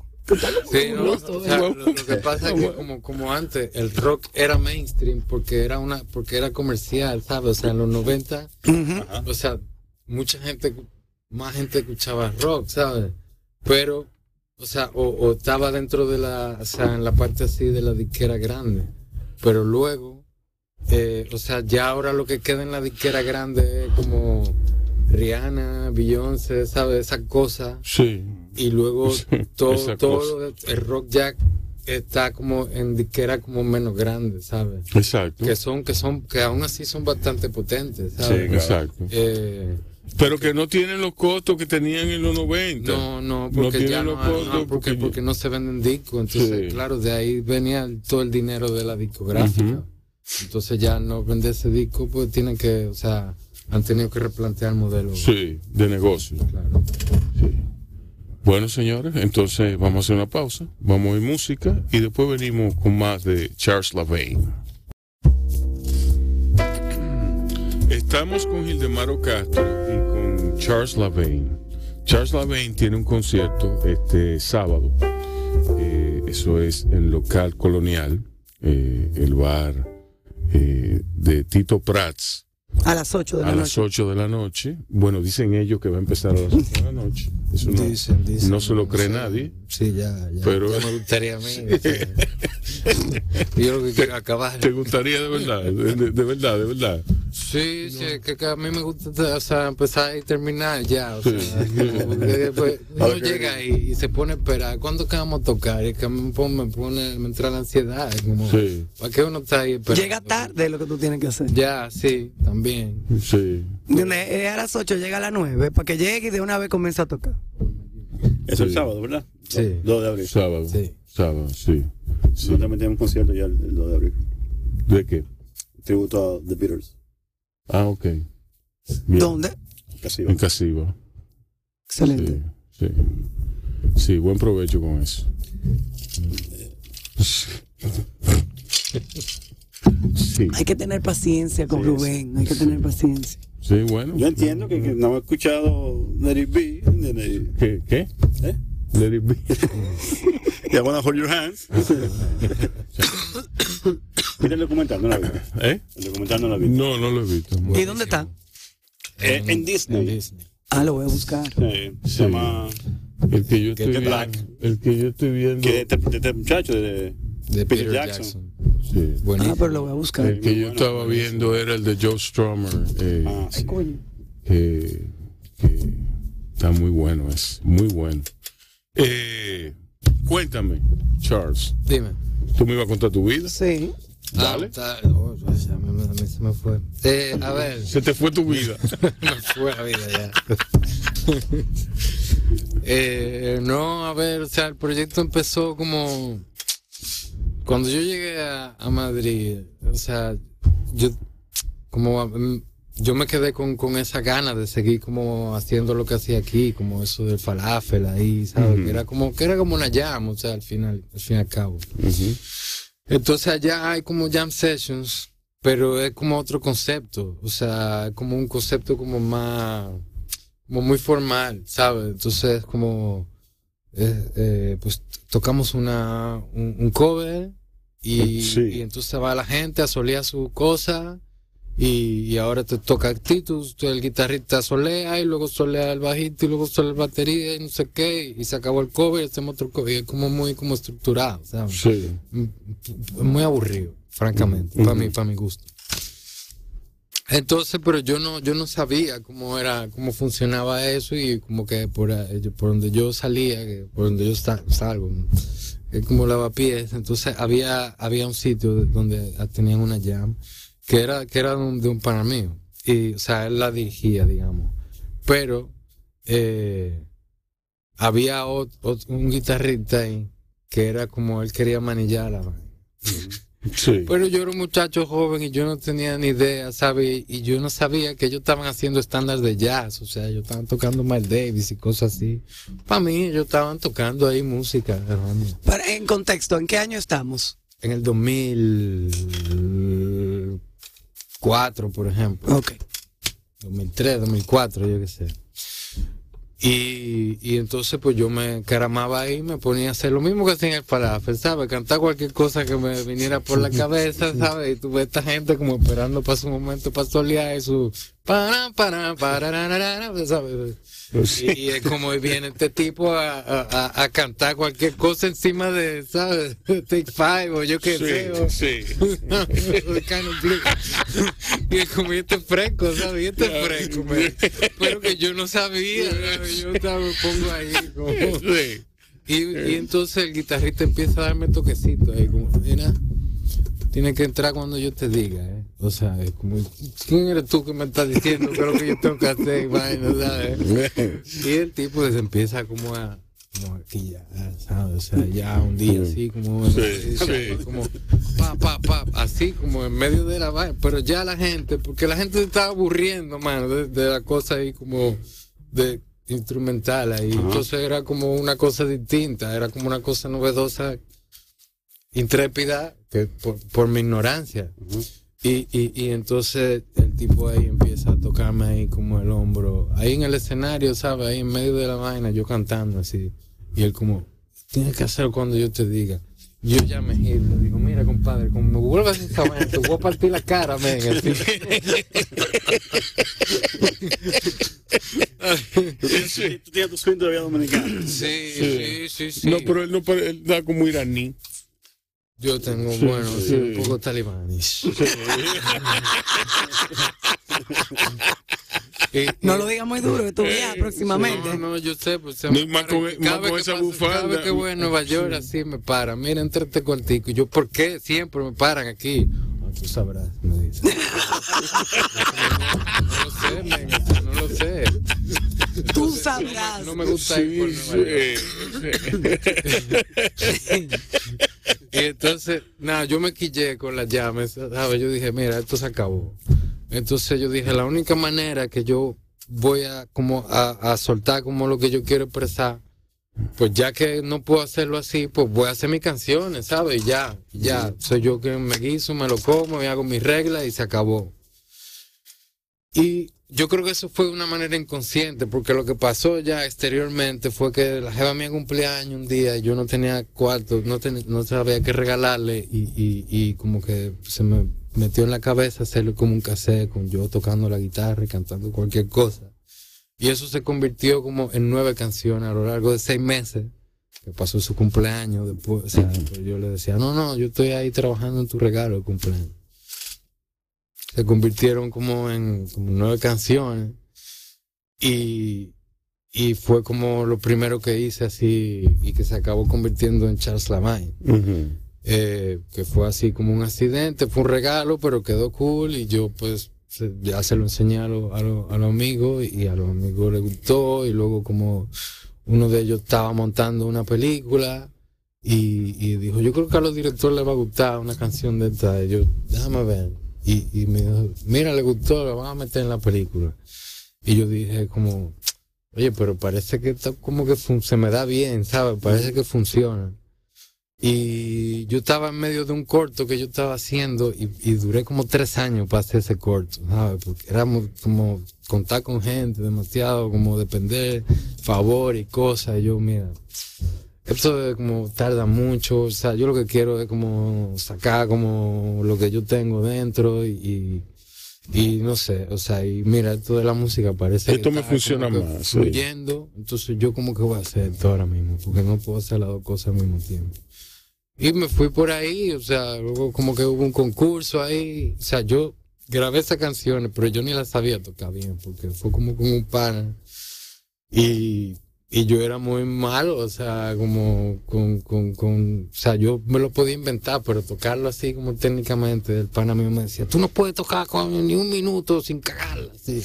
S4: Sí, no, o sea, lo, lo que pasa es que como, como antes el rock era mainstream porque era una porque era comercial, ¿sabes? O sea, en los 90,
S2: Ujú.
S4: o sea, mucha gente más gente escuchaba rock, ¿sabes? Pero, o sea, o, o estaba dentro de la, o sea, en la parte así de la disquera grande. Pero luego, eh, o sea, ya ahora lo que queda en la disquera grande es como Rihanna, Beyoncé, ¿sabes? Esa cosa.
S1: Sí.
S4: Y luego (laughs) todo, todo el rock ya está como en disquera como menos grande, ¿sabes?
S1: Exacto.
S4: Que son, que son, que aún así son bastante potentes, ¿sabes?
S3: Sí.
S1: Exacto.
S4: Eh,
S1: Pero que no tienen los costos que tenían en los 90.
S4: no, no,
S1: No
S4: porque
S1: tienen
S4: ya no, no, porque, no se venden discos. Entonces,
S1: Sí.
S4: claro, de ahí venía todo el dinero de la discográfica. Entonces ya no vender ese disco, pues tienen que, o sea, han tenido que replantear el modelo.
S1: Sí, de negocio.
S4: Claro.
S1: Sí. Bueno, señores, entonces vamos a hacer una pausa, vamos a oír música y después venimos con más de Charles Lavaine. Estamos con Gildemaro Castro y con Charles Lavaine. Charles Lavaine tiene un concierto este sábado. Eh, eso es en local colonial, eh, el bar eh, de Tito Prats
S2: A las 8 de la
S1: a las
S2: noche.
S1: 8 de la noche. Bueno, dicen ellos que va a empezar a las 8 de la noche. Eso no,
S4: Dicen, dicen,
S1: no se lo cree nadie.
S4: Sí, ya, ya.
S1: Pero-
S4: Ya me gustaría a mí. yo lo que quiero es acabar.
S1: ¿Te gustaría de verdad? De, de- de verdad, de verdad.
S4: Sí, sí, que, que a mí me gusta o sea, empezar y terminar ya. O sea, como (laughs) después uno llega ahí y se pone a esperar. ¿Cuándo que vamos a tocar? Y que a mí me pone, me, pone, me entra la ansiedad. es Como,
S1: Sí.
S4: ¿Para qué uno está ahí esperando?
S2: Llega tarde lo que tú tienes que hacer.
S4: Ya, sí, también.
S1: Sí.
S2: Es a las 8, llega a las 9, para que llegue y de una vez comience a tocar.
S3: Eso es
S1: Sí.
S3: el sábado, ¿verdad?
S4: Sí.
S3: 2 de abril.
S1: Sábado.
S4: Sí.
S1: Sábado, sí. sí.
S3: Nosotros también tenemos un concierto ya el, el 2 de abril.
S1: ¿De qué?
S3: Tributo a The Beatles.
S1: Ah, ok. Bien.
S2: ¿Dónde?
S3: Casi.
S1: En Casiva.
S2: Excelente.
S1: Sí, sí. Sí, buen provecho con eso. Sí,
S2: Hay que tener paciencia con
S3: Sí,
S2: Rubén, hay que tener paciencia.
S1: sí, bueno.
S3: Yo entiendo que, que no he escuchado Let It Be.
S1: ¿Qué? ¿Qué?
S3: ¿Eh?
S1: Let it be. (laughs)
S3: I wanna hold your hands. (laughs) Mira el documental, no la vi.
S1: ¿Eh?
S3: El documental no la vi.
S1: No, no lo he visto.
S2: ¿Y dónde está?
S3: Eh, en Disney.
S4: En Disney.
S2: Ah, lo voy a buscar.
S3: Eh,
S1: Sí.
S3: Se llama.
S1: El que yo estoy viendo. El que yo estoy viendo.
S3: Que este, de este muchacho de.
S4: De
S3: Peter
S4: Peter,
S3: Jackson.
S4: Jackson.
S1: Sí.
S4: Buenísimo.
S2: Ah, pero lo voy a buscar.
S1: El que
S3: Muy
S1: yo
S3: bueno,
S1: estaba viendo era el de Joe Strummer. eh,
S3: Ah, sí.
S2: Coño.
S1: que, que está muy bueno, es muy bueno. Eh, cuéntame, Charles.
S4: Dime.
S1: ¿Tú me ibas a contar tu vida?
S2: Sí.
S1: Dale.
S4: Ah, está- oh, se me fue. Eh, a ver.
S1: Se te fue tu vida. (laughs)
S4: me fue la vida ya. (laughs) Eh, no, a ver, o sea, el proyecto empezó como cuando yo llegué a, a Madrid, o sea, yo como mm, yo me quedé con, con esa gana de seguir como haciendo lo que hacía aquí, como eso del falafel ahí, ¿sabes? Que era como que era como una jam, o sea, al final, al fin y al cabo. Entonces allá hay como jam sessions, pero es como otro concepto, o sea, como un concepto como más, como muy formal, ¿sabes? Entonces como, eh, eh, pues tocamos una, un, un cover y,
S1: Sí.
S4: y entonces va la gente a solear su cosa y, y ahora te toca a ti, tú, tú, el guitarrista solea y luego solea el bajito y luego solea el batería y no sé qué y se acabó el cover y hacemos otro cover y es como muy como estructurado, ¿sabes?
S1: Sí.
S4: Mm, muy aburrido, francamente, para mí, para mi gusto. Entonces, pero yo no, yo no sabía cómo era, cómo funcionaba eso y como que por, ahí- por donde yo salía, por donde yo sa- salgo, como lavapiés. Entonces había, había un sitio donde tenían una jam que era, que era de un, de. Y, o sea, él la dirigía, digamos. Pero, eh, había ot- ot- un guitarrista ahí que era como él quería manillar la vaina.
S1: Sí.
S4: Pero yo era un muchacho joven y yo no tenía ni idea, ¿sabes? Y yo no sabía que ellos estaban haciendo estándares de jazz, o sea, ellos estaban tocando Miles Davis y cosas así. Para mí, ellos estaban tocando ahí música, hermano.
S2: Para, en contexto, ¿en qué año estamos?
S4: En el 2004, por ejemplo.
S2: Ok.
S4: 2003, 2004, yo qué sé. Y, y entonces pues yo me caramaba ahí, me ponía a hacer lo mismo que hacía en el falafel, ¿sabes? Cantar cualquier cosa que me viniera por la cabeza, (laughs) ¿sabes? Y tú ves esta gente como esperando para su momento para solear y su para, para, para, ¿sabes? Y, es como viene este tipo a, a, a, cantar cualquier cosa encima de, ¿sabes? (laughs) Take Five o yo qué sé.
S1: Sí. (laughs) (laughs)
S4: y es como, este fresco, ¿sabes? Y este fresco, pero que yo no sabía, yo me pongo ahí como... Y, y entonces el guitarrista empieza a darme toquecitos ahí, como, mira, tiene que entrar cuando yo te diga, ¿eh? O sea, es como, ¿quién eres tú que me estás diciendo lo que yo tengo que hacer? ¿sabes? Y el tipo se empieza como a, como aquí ya, ¿sabes? O sea, ya un día así, como, como, pa, pa, pa, así como en medio de la vaina, pero ya la gente, porque la gente se estaba aburriendo, mano, de, la cosa ahí como de instrumental ahí. Entonces era como una cosa distinta, era como una cosa novedosa, intrépida, que por, por mi ignorancia. Y, y, y, entonces el tipo ahí empieza a tocarme ahí como el hombro, ahí en el escenario, ¿sabes? Ahí en medio de la vaina, yo cantando así. Y él como, tienes que hacer cuando yo te diga. Yo ya me giro, le digo, mira compadre, como me vuelvas a esa vaina, te voy a partir la cara, men. Así.
S3: Tú tienes tu swing todavía dominicano.
S4: Sí, sí, sí, sí,
S1: No, pero él, no, él da como iraní.
S4: Yo tengo, bueno, sí. un poco talibanes. (laughs)
S2: no lo digas muy duro, que tú veas próximamente.
S4: No, no, yo sé, pues se me
S1: más con, cada, vez esa paso,
S4: cada vez que voy a Nueva York así me paran. Mira, entre este cuartico. Y yo, ¿por qué siempre me paran aquí? Ah, tú sabrás, me dice. (laughs) no, lo sé, men, no lo sé.
S2: Tú sabrás.
S4: No, me gusta ir por Nueva York. (laughs) Entonces, nada, yo me quillé con las llaves, ¿sabes? Yo dije, mira, esto se acabó. Entonces yo dije, la única manera que yo voy a como a, soltar como lo que yo quiero expresar, pues ya que no puedo hacerlo así, pues voy a hacer mis canciones, ¿sabes? Ya, ya, soy yo que me guiso, me lo como, y hago mis reglas y se acabó. Y yo creo que eso fue de una manera inconsciente, porque lo que pasó ya exteriormente fue que la jeva mía cumpleaños un día y yo no tenía cuarto, no, no sabía qué regalarle y, y, y, como que se me metió en la cabeza hacerle como un cassette con yo tocando la guitarra y cantando cualquier cosa. Y eso se convirtió como en nueve canciones a lo largo de seis meses, que pasó su cumpleaños después. O sea, pues yo le decía, no, no, yo estoy ahí trabajando en tu regalo de cumpleaños se convirtieron como en nueve canciones y, y fue como lo primero que hice así y que se acabó convirtiendo en Charles Lamay. Eh, que fue así como un accidente, fue un regalo, pero quedó cool y yo pues ya se lo enseñé a, los amigos y a los amigos les gustó y luego como uno de ellos estaba montando una película y, y dijo, yo creo que a los directores les va a gustar una canción de esta. Y yo, déjame ver. Y, y me dijo, mira, le gustó, lo van a meter en la película. Y yo dije como, oye, pero parece que está como que se me da bien, ¿sabes? Parece que funciona. Y yo estaba en medio de un corto que yo estaba haciendo y, y duré como tres años para hacer ese corto, ¿sabes? Porque éramos como contar con gente demasiado, como depender, favor y cosas. Y yo, mira, eso como tarda mucho, o sea, yo lo que quiero es como sacar como lo que yo tengo dentro y, y, no sé, o sea, y mira, esto de la música parece
S1: esto me funciona más,
S4: fluyendo, entonces yo como que voy a hacer esto ahora mismo, porque no puedo hacer las dos cosas al mismo tiempo. Y me fui por ahí, o sea, luego como que hubo un concurso ahí, o sea, yo grabé esas canciones, pero yo ni las sabía tocar bien, porque fue como con un pana. Y y yo era muy malo, o sea, como con, con, con, o sea, yo me lo podía inventar, pero tocarlo así como técnicamente, el pana mío me decía, tú no puedes tocar con ni un minuto sin cagarla, así.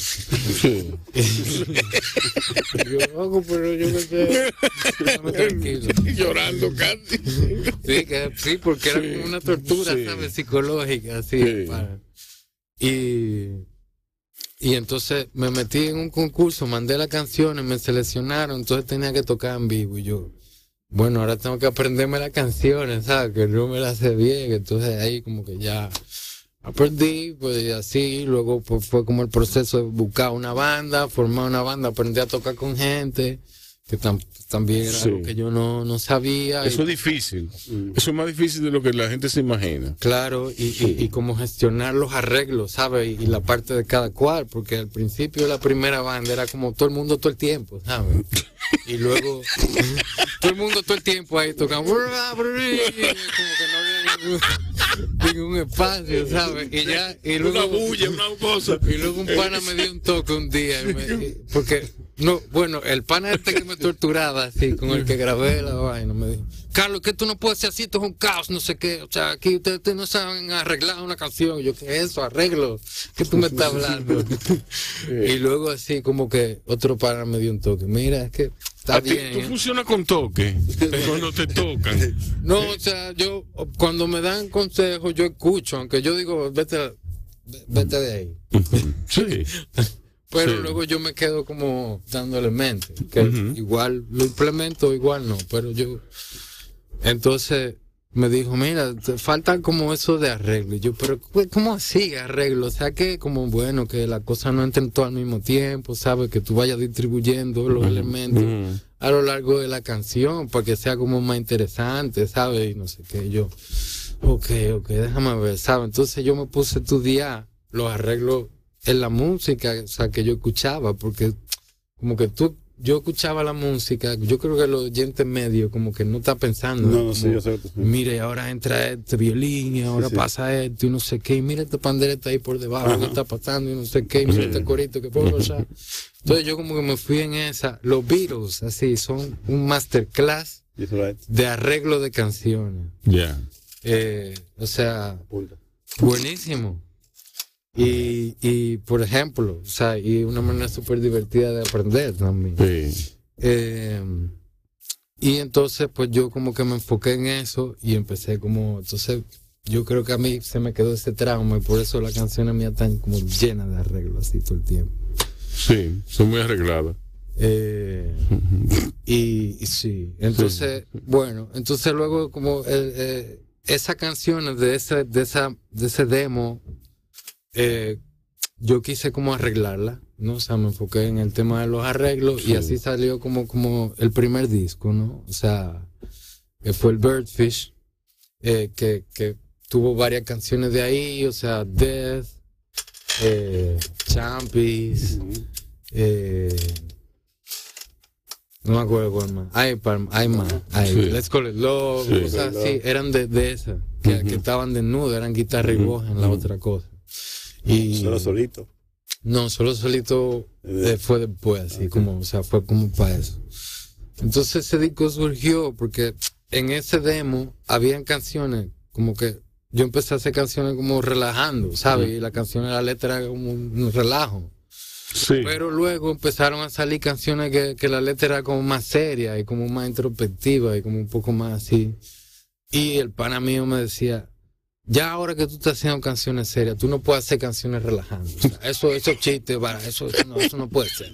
S4: (laughs) yo hago, pero yo me sé, (laughs) tranquilo.
S1: Llorando casi.
S4: sí, que, sí, porque era como una tortura, ¿sabes? Psicológica, así. Para. Y y entonces me metí en un concurso, mandé las canciones, me seleccionaron, entonces tenía que tocar en vivo. Y yo, bueno, ahora tengo que aprenderme las canciones, ¿sabes? Que no me las sé bien. Entonces ahí como que ya aprendí, pues así. Luego pues, fue como el proceso de buscar una banda, formar una banda, aprendí a tocar con gente. Que tam- también era
S1: Sí.
S4: algo que yo no, no sabía. y-
S1: Eso es difícil. Eso es más difícil de lo que la gente se imagina.
S4: Claro, y, y, y cómo gestionar los arreglos, ¿sabes? Y, y la parte de cada cual, porque al principio la primera banda era como todo el mundo todo el tiempo, ¿sabes? Y luego (laughs) todo el mundo todo el tiempo ahí tocando, (laughs) como que no había (laughs) ningún, ningún espacio, ¿sabes? Y ya, y luego,
S1: Una bulla, una cosa.
S4: y luego un pana me dio un toque un día, y me- y- porque, no, bueno, el pana este que me torturaba, así, con el que grabé la vaina, me dijo, Carlos, que tú no puedes ser así, esto es un caos, no sé qué, o sea, aquí ustedes, ustedes no saben arreglar una canción, Y yo, ¿qué es eso? Arreglo, ¿qué tú me estás hablando? (laughs) y luego así, como que otro pana me dio un toque, mira, es que está
S1: A ti,
S4: bien.
S1: tú
S4: ¿eh?
S1: funcionas con toque. (laughs) Cuando te tocan.
S4: No, o sea, yo, cuando me dan consejos, yo escucho, aunque yo digo, vete, vete de ahí. (laughs)
S1: Sí.
S4: Pero
S1: Sí.
S4: luego yo me quedo como dándole mente, que igual lo implemento, igual no, pero yo... Entonces me dijo, mira, te falta como eso de arreglo. Y yo, pero ¿cómo así arreglo? O sea que como bueno, que la cosa no entre todo al mismo tiempo, ¿sabes? Que tú vayas distribuyendo los elementos a lo largo de la canción para que sea como más interesante, ¿sabes? Y no sé qué, yo, ok, ok, déjame ver, ¿sabes? Entonces yo me puse a estudiar los arreglos en la música, o sea, que yo escuchaba, porque como que tú, yo escuchaba la música, yo creo que los oyentes medios como que no está pensando.
S3: No, no sé, yo sé.
S4: Mire, ahora entra este violín y ahora
S3: Sí, sí.
S4: pasa esto y no sé qué, y mira esta pandereta ahí por debajo, que está pasando y no sé qué, y mira este corito que puedo usar. (laughs) Entonces yo como que me fui en esa. Los Beatles, así, son un masterclass
S3: right.
S4: de arreglo de canciones.
S1: Ya.
S4: Eh, o sea, buenísimo. Y, y, por ejemplo, o sea, y una manera súper divertida de aprender también.
S1: Sí.
S4: Eh, y entonces, pues yo como que me enfoqué en eso y empecé como, entonces, yo creo que a mí se me quedó ese trauma y por eso las canciones mías están como llenas de arreglos así todo el tiempo.
S1: Sí, son muy arregladas.
S4: Eh, y, y sí, entonces, bueno, entonces luego como el, eh, esas canciones de ese, de esa, de ese demo, eh, yo quise como arreglarla, ¿no? O sea, me enfoqué en el tema de los arreglos y así salió como, como el primer disco, ¿no? O sea, que fue el Birdfish, eh, que, que tuvo varias canciones de ahí, o sea, Death, eh, Champies, eh, no me acuerdo cuál más. Hay, par- hay más. Hay,
S1: Sí.
S4: Let's Call It Love.
S1: Sí.
S4: Cosas así. Eran de, de esas. Que, estaban desnudas. Eran guitarra y voz en la otra cosa. Y,
S3: Solo solito.
S4: no, solo solito eh, fue después, así como, o sea, fue como para eso. Entonces ese disco surgió porque en ese demo habían canciones como que yo empecé a hacer canciones como relajando, ¿sabes? Y la canción, la letra era como un relajo.
S1: Sí.
S4: Pero luego empezaron a salir canciones que, que la letra era como más seria y como más introspectiva y como un poco más así. Y el pana mío me decía, ya ahora que tú estás haciendo canciones serias, tú no puedes hacer canciones relajando. O eso, esos chistes, para, eso, eso, no, eso no puede ser.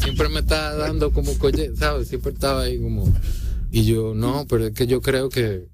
S4: Siempre me estaba dando como ¿sabes? Siempre estaba ahí como... Y yo, no, pero es que yo creo que,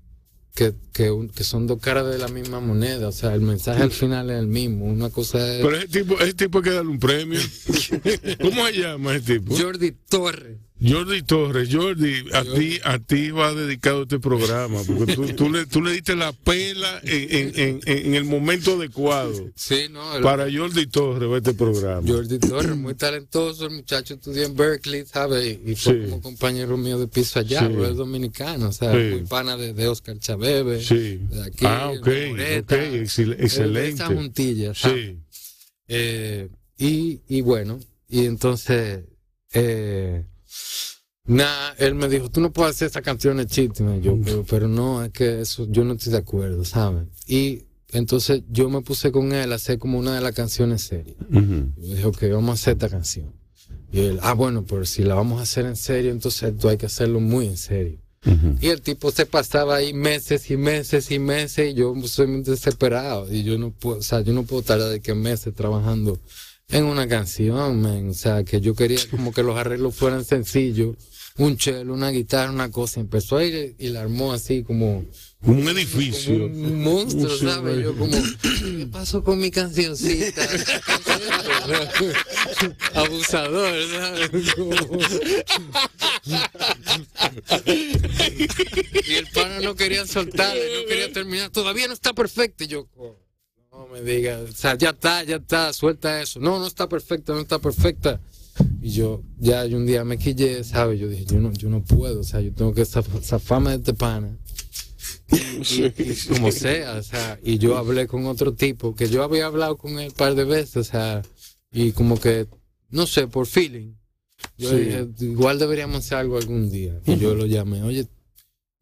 S4: que, que, un- que son dos caras de la misma moneda. O sea, el mensaje al final es el mismo. Una cosa es...
S1: Pero ese tipo, ese tipo hay que darle un premio. (laughs) ¿Cómo se llama ese tipo?
S4: Jordi Torres.
S1: Jordi Torres, Jordi, a ti, a ti va dedicado este programa, porque tú, tú le, tú le diste la pela en, en, en, en el momento adecuado.
S4: Sí, no, el-
S1: Para Jordi Torres va este programa.
S4: Jordi Torres, muy talentoso, el muchacho estudió en Berkeley, ¿sabes? Y fue
S1: Sí.
S4: como compañero mío de piso allá,
S1: Sí.
S4: es dominicano, o sea,
S1: Sí.
S4: muy pana de, de Oscar Chavebe.
S1: Sí.
S4: de aquí,
S1: ah, ok,
S4: de Moreta,
S1: ok, excel-
S4: de- de
S1: excelente.
S4: Esa juntilla, ¿sabes?
S1: Sí.
S4: Eh, y, y bueno, y entonces, eh, nada, él me dijo, tú no puedes hacer esas canciones chistes, yo, pero, pero no, es que eso, yo no estoy de acuerdo, ¿sabes? Y entonces yo me puse con él a hacer como una de las canciones serias.
S1: Ujú.
S4: Yo dije, ok, vamos a hacer esta canción. Y él, ah, bueno, pero si la vamos a hacer en serio, entonces tú hay que hacerlo muy en serio. Y el tipo se pasaba ahí meses y meses y meses y yo soy muy desesperado y yo no puedo, o sea, yo no puedo tardar de que meses trabajando en una canción, man. o sea, que yo quería como que los arreglos fueran sencillos, un cello, una guitarra, una cosa, empezó a ir y la armó así como,
S1: Un
S4: como
S1: edificio.
S4: un monstruo, ¿sabes? Yo como, ¿qué pasó con mi cancioncita? (laughs) Abusador, ¿sabes? Como- y el pana no quería soltarle, no quería terminar. Todavía no está perfecto. Y yo, no me diga, o sea, ya está, ya está, suelta eso. No, no está perfecta, no está perfecta. Y yo, ya yo un día me quillé, ¿sabes? Yo dije, yo no, yo no puedo, o sea, yo tengo que zaf- zafarme de este pana. Y (laughs) como sea, o sea, y yo hablé con otro tipo que yo había hablado con él un par de veces, o sea, y como que, no sé, por feeling. Yo
S1: Sí.
S4: dije, igual deberíamos hacer algo algún día. Y yo lo llamé, oye,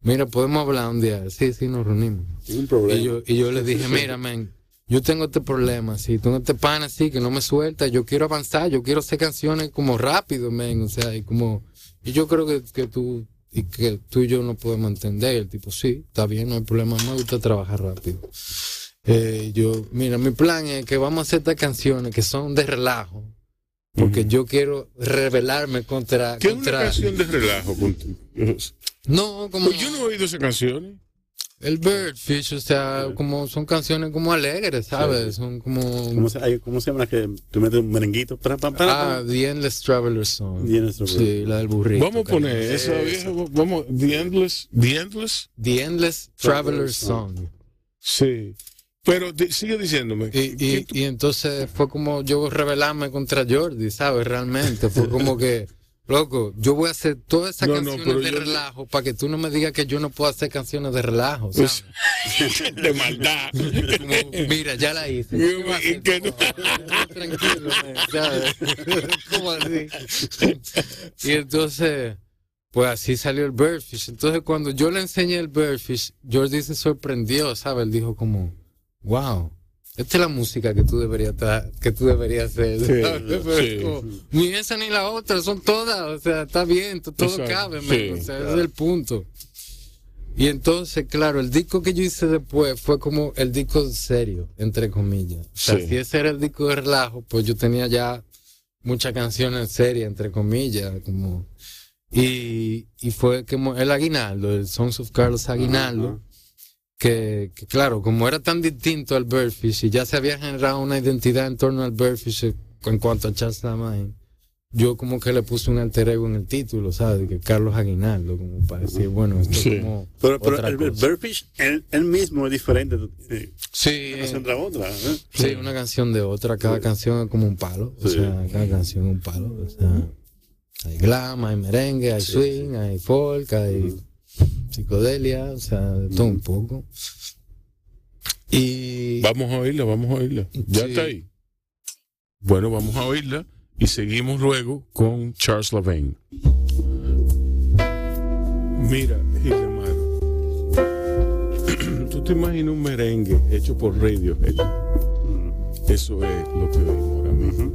S4: mira, podemos hablar un día. Sí, sí, nos reunimos.
S3: Ningún problema.
S4: Y yo, y yo le dije, mira, man, yo tengo este problema, si tengo este pan así que no me suelta, yo quiero avanzar, yo quiero hacer canciones como rápido, man, o sea, y como, y yo creo que, que tú, y que tú y yo no podemos entender, el tipo, sí, está bien, no hay problema, me gusta trabajar rápido. Eh, yo, mira, mi plan es que vamos a hacer estas canciones que son de relajo, porque yo quiero rebelarme contra,
S1: ¿Qué es una canción de relajo
S4: no, como
S1: Pues yo no he oído esa canción.
S4: El Birdfish, o sea, como son canciones como alegres, ¿sabes? Son como
S3: ¿Cómo se, ¿Cómo se llama la que tú metes un merenguito? Para, para, para,
S4: Ah, The Endless Traveler Song.
S3: The Endless Traveler.
S4: Sí, la del burrito.
S1: Vamos a poner esa vieja, vamos, The Endless, The Endless,
S4: The Endless Traveler Song.
S1: sí. Pero sigue diciéndome.
S4: Y,
S1: ¿qué
S4: y, y entonces fue como yo rebelarme contra Jordi, ¿sabes? Realmente. Fue como que, loco, yo voy a hacer todas esas
S1: No,
S4: canciones de relajo para que tú no me digas que yo no puedo hacer canciones de relajo, ¿sabes? (laughs)
S1: de maldad.
S4: Como, mira, ya la hice. Tranquilo, ¿sabes? (laughs) ¿Cómo así? Y entonces, pues así salió el Birdfish. Entonces, cuando yo le enseñé el Birdfish, Jordi se sorprendió, ¿sabes? Él dijo como, wow. Esta es la música que tú deberías que tú deberías hacer.
S1: Sí, sí.
S4: como, ni esa ni la otra, son todas, o sea, está bien, to- todo
S1: Exacto,
S4: cabe, man, o sea, ese es el punto. Y entonces, claro, el disco que yo hice después fue como el disco serio, entre comillas. O sea,
S1: Sí.
S4: si ese era el disco de relajo, pues yo tenía ya muchas canciones serias, entre comillas, como... Y, y fue como el Aguinaldo, el Songs of Carlos Aguinaldo, que, que claro, como era tan distinto al Birdfish y ya se había generado una identidad en torno al Birdfish en cuanto a Charles Lamine, yo como que le puse un alter ego en el título, ¿sabes? De que Carlos Aguinaldo, como para decir, bueno, esto
S1: Sí.
S4: es como
S3: Pero, pero
S4: otra
S3: el, el. Birdfish, él, él mismo es diferente. eh,
S4: Sí,
S3: una canción tras otra. ¿eh?
S4: sí, una canción de otra, cada canción es como un palo, o
S3: Sí.
S4: sea, cada canción es un palo, o sea, hay glam, hay merengue, hay swing, hay folk, hay psicodelia, o sea, todo un poco. Y
S1: Vamos a oírla, vamos a oírla. Ya
S4: Sí.
S1: está ahí. Bueno, vamos a oírla y seguimos luego con Charles Lavaine. Mira, Gilmar, (clears throat) tú te imaginas un merengue hecho por radio. Eso es lo que oímos ahora mismo.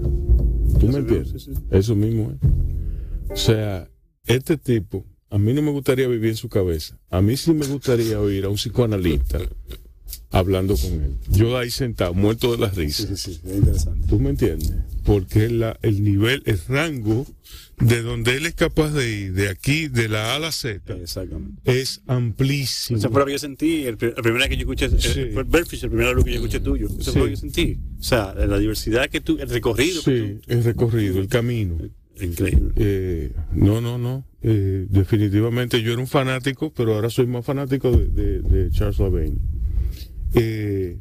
S1: ¿Tú me entiendes? Eso mismo es. O sea, este tipo, a mí no me gustaría vivir en su cabeza. A mí sí me gustaría oír a un psicoanalista hablando con él. Yo ahí sentado, muerto de la risa.
S3: Sí, sí, sí, es interesante.
S1: ¿Tú me entiendes? Porque la, el nivel, el rango de donde él es capaz de ir, de aquí, de la A a la Z,
S3: Exactamente.
S1: es amplísimo.
S3: Eso fue lo que yo sentí. El, la primera vez que yo escuché eh,
S1: Sí.
S3: fue Birdfish, el primer que yo escuché tuyo. Eso
S1: Sí.
S3: fue lo que yo sentí. O sea, la diversidad que tú, el recorrido.
S1: Sí, el recorrido, el camino.
S3: tú- increíble.
S1: Eh, no, no, no. Eh, definitivamente yo era un fanático, pero ahora soy más fanático de, de- de Charles Lavaine. Eh,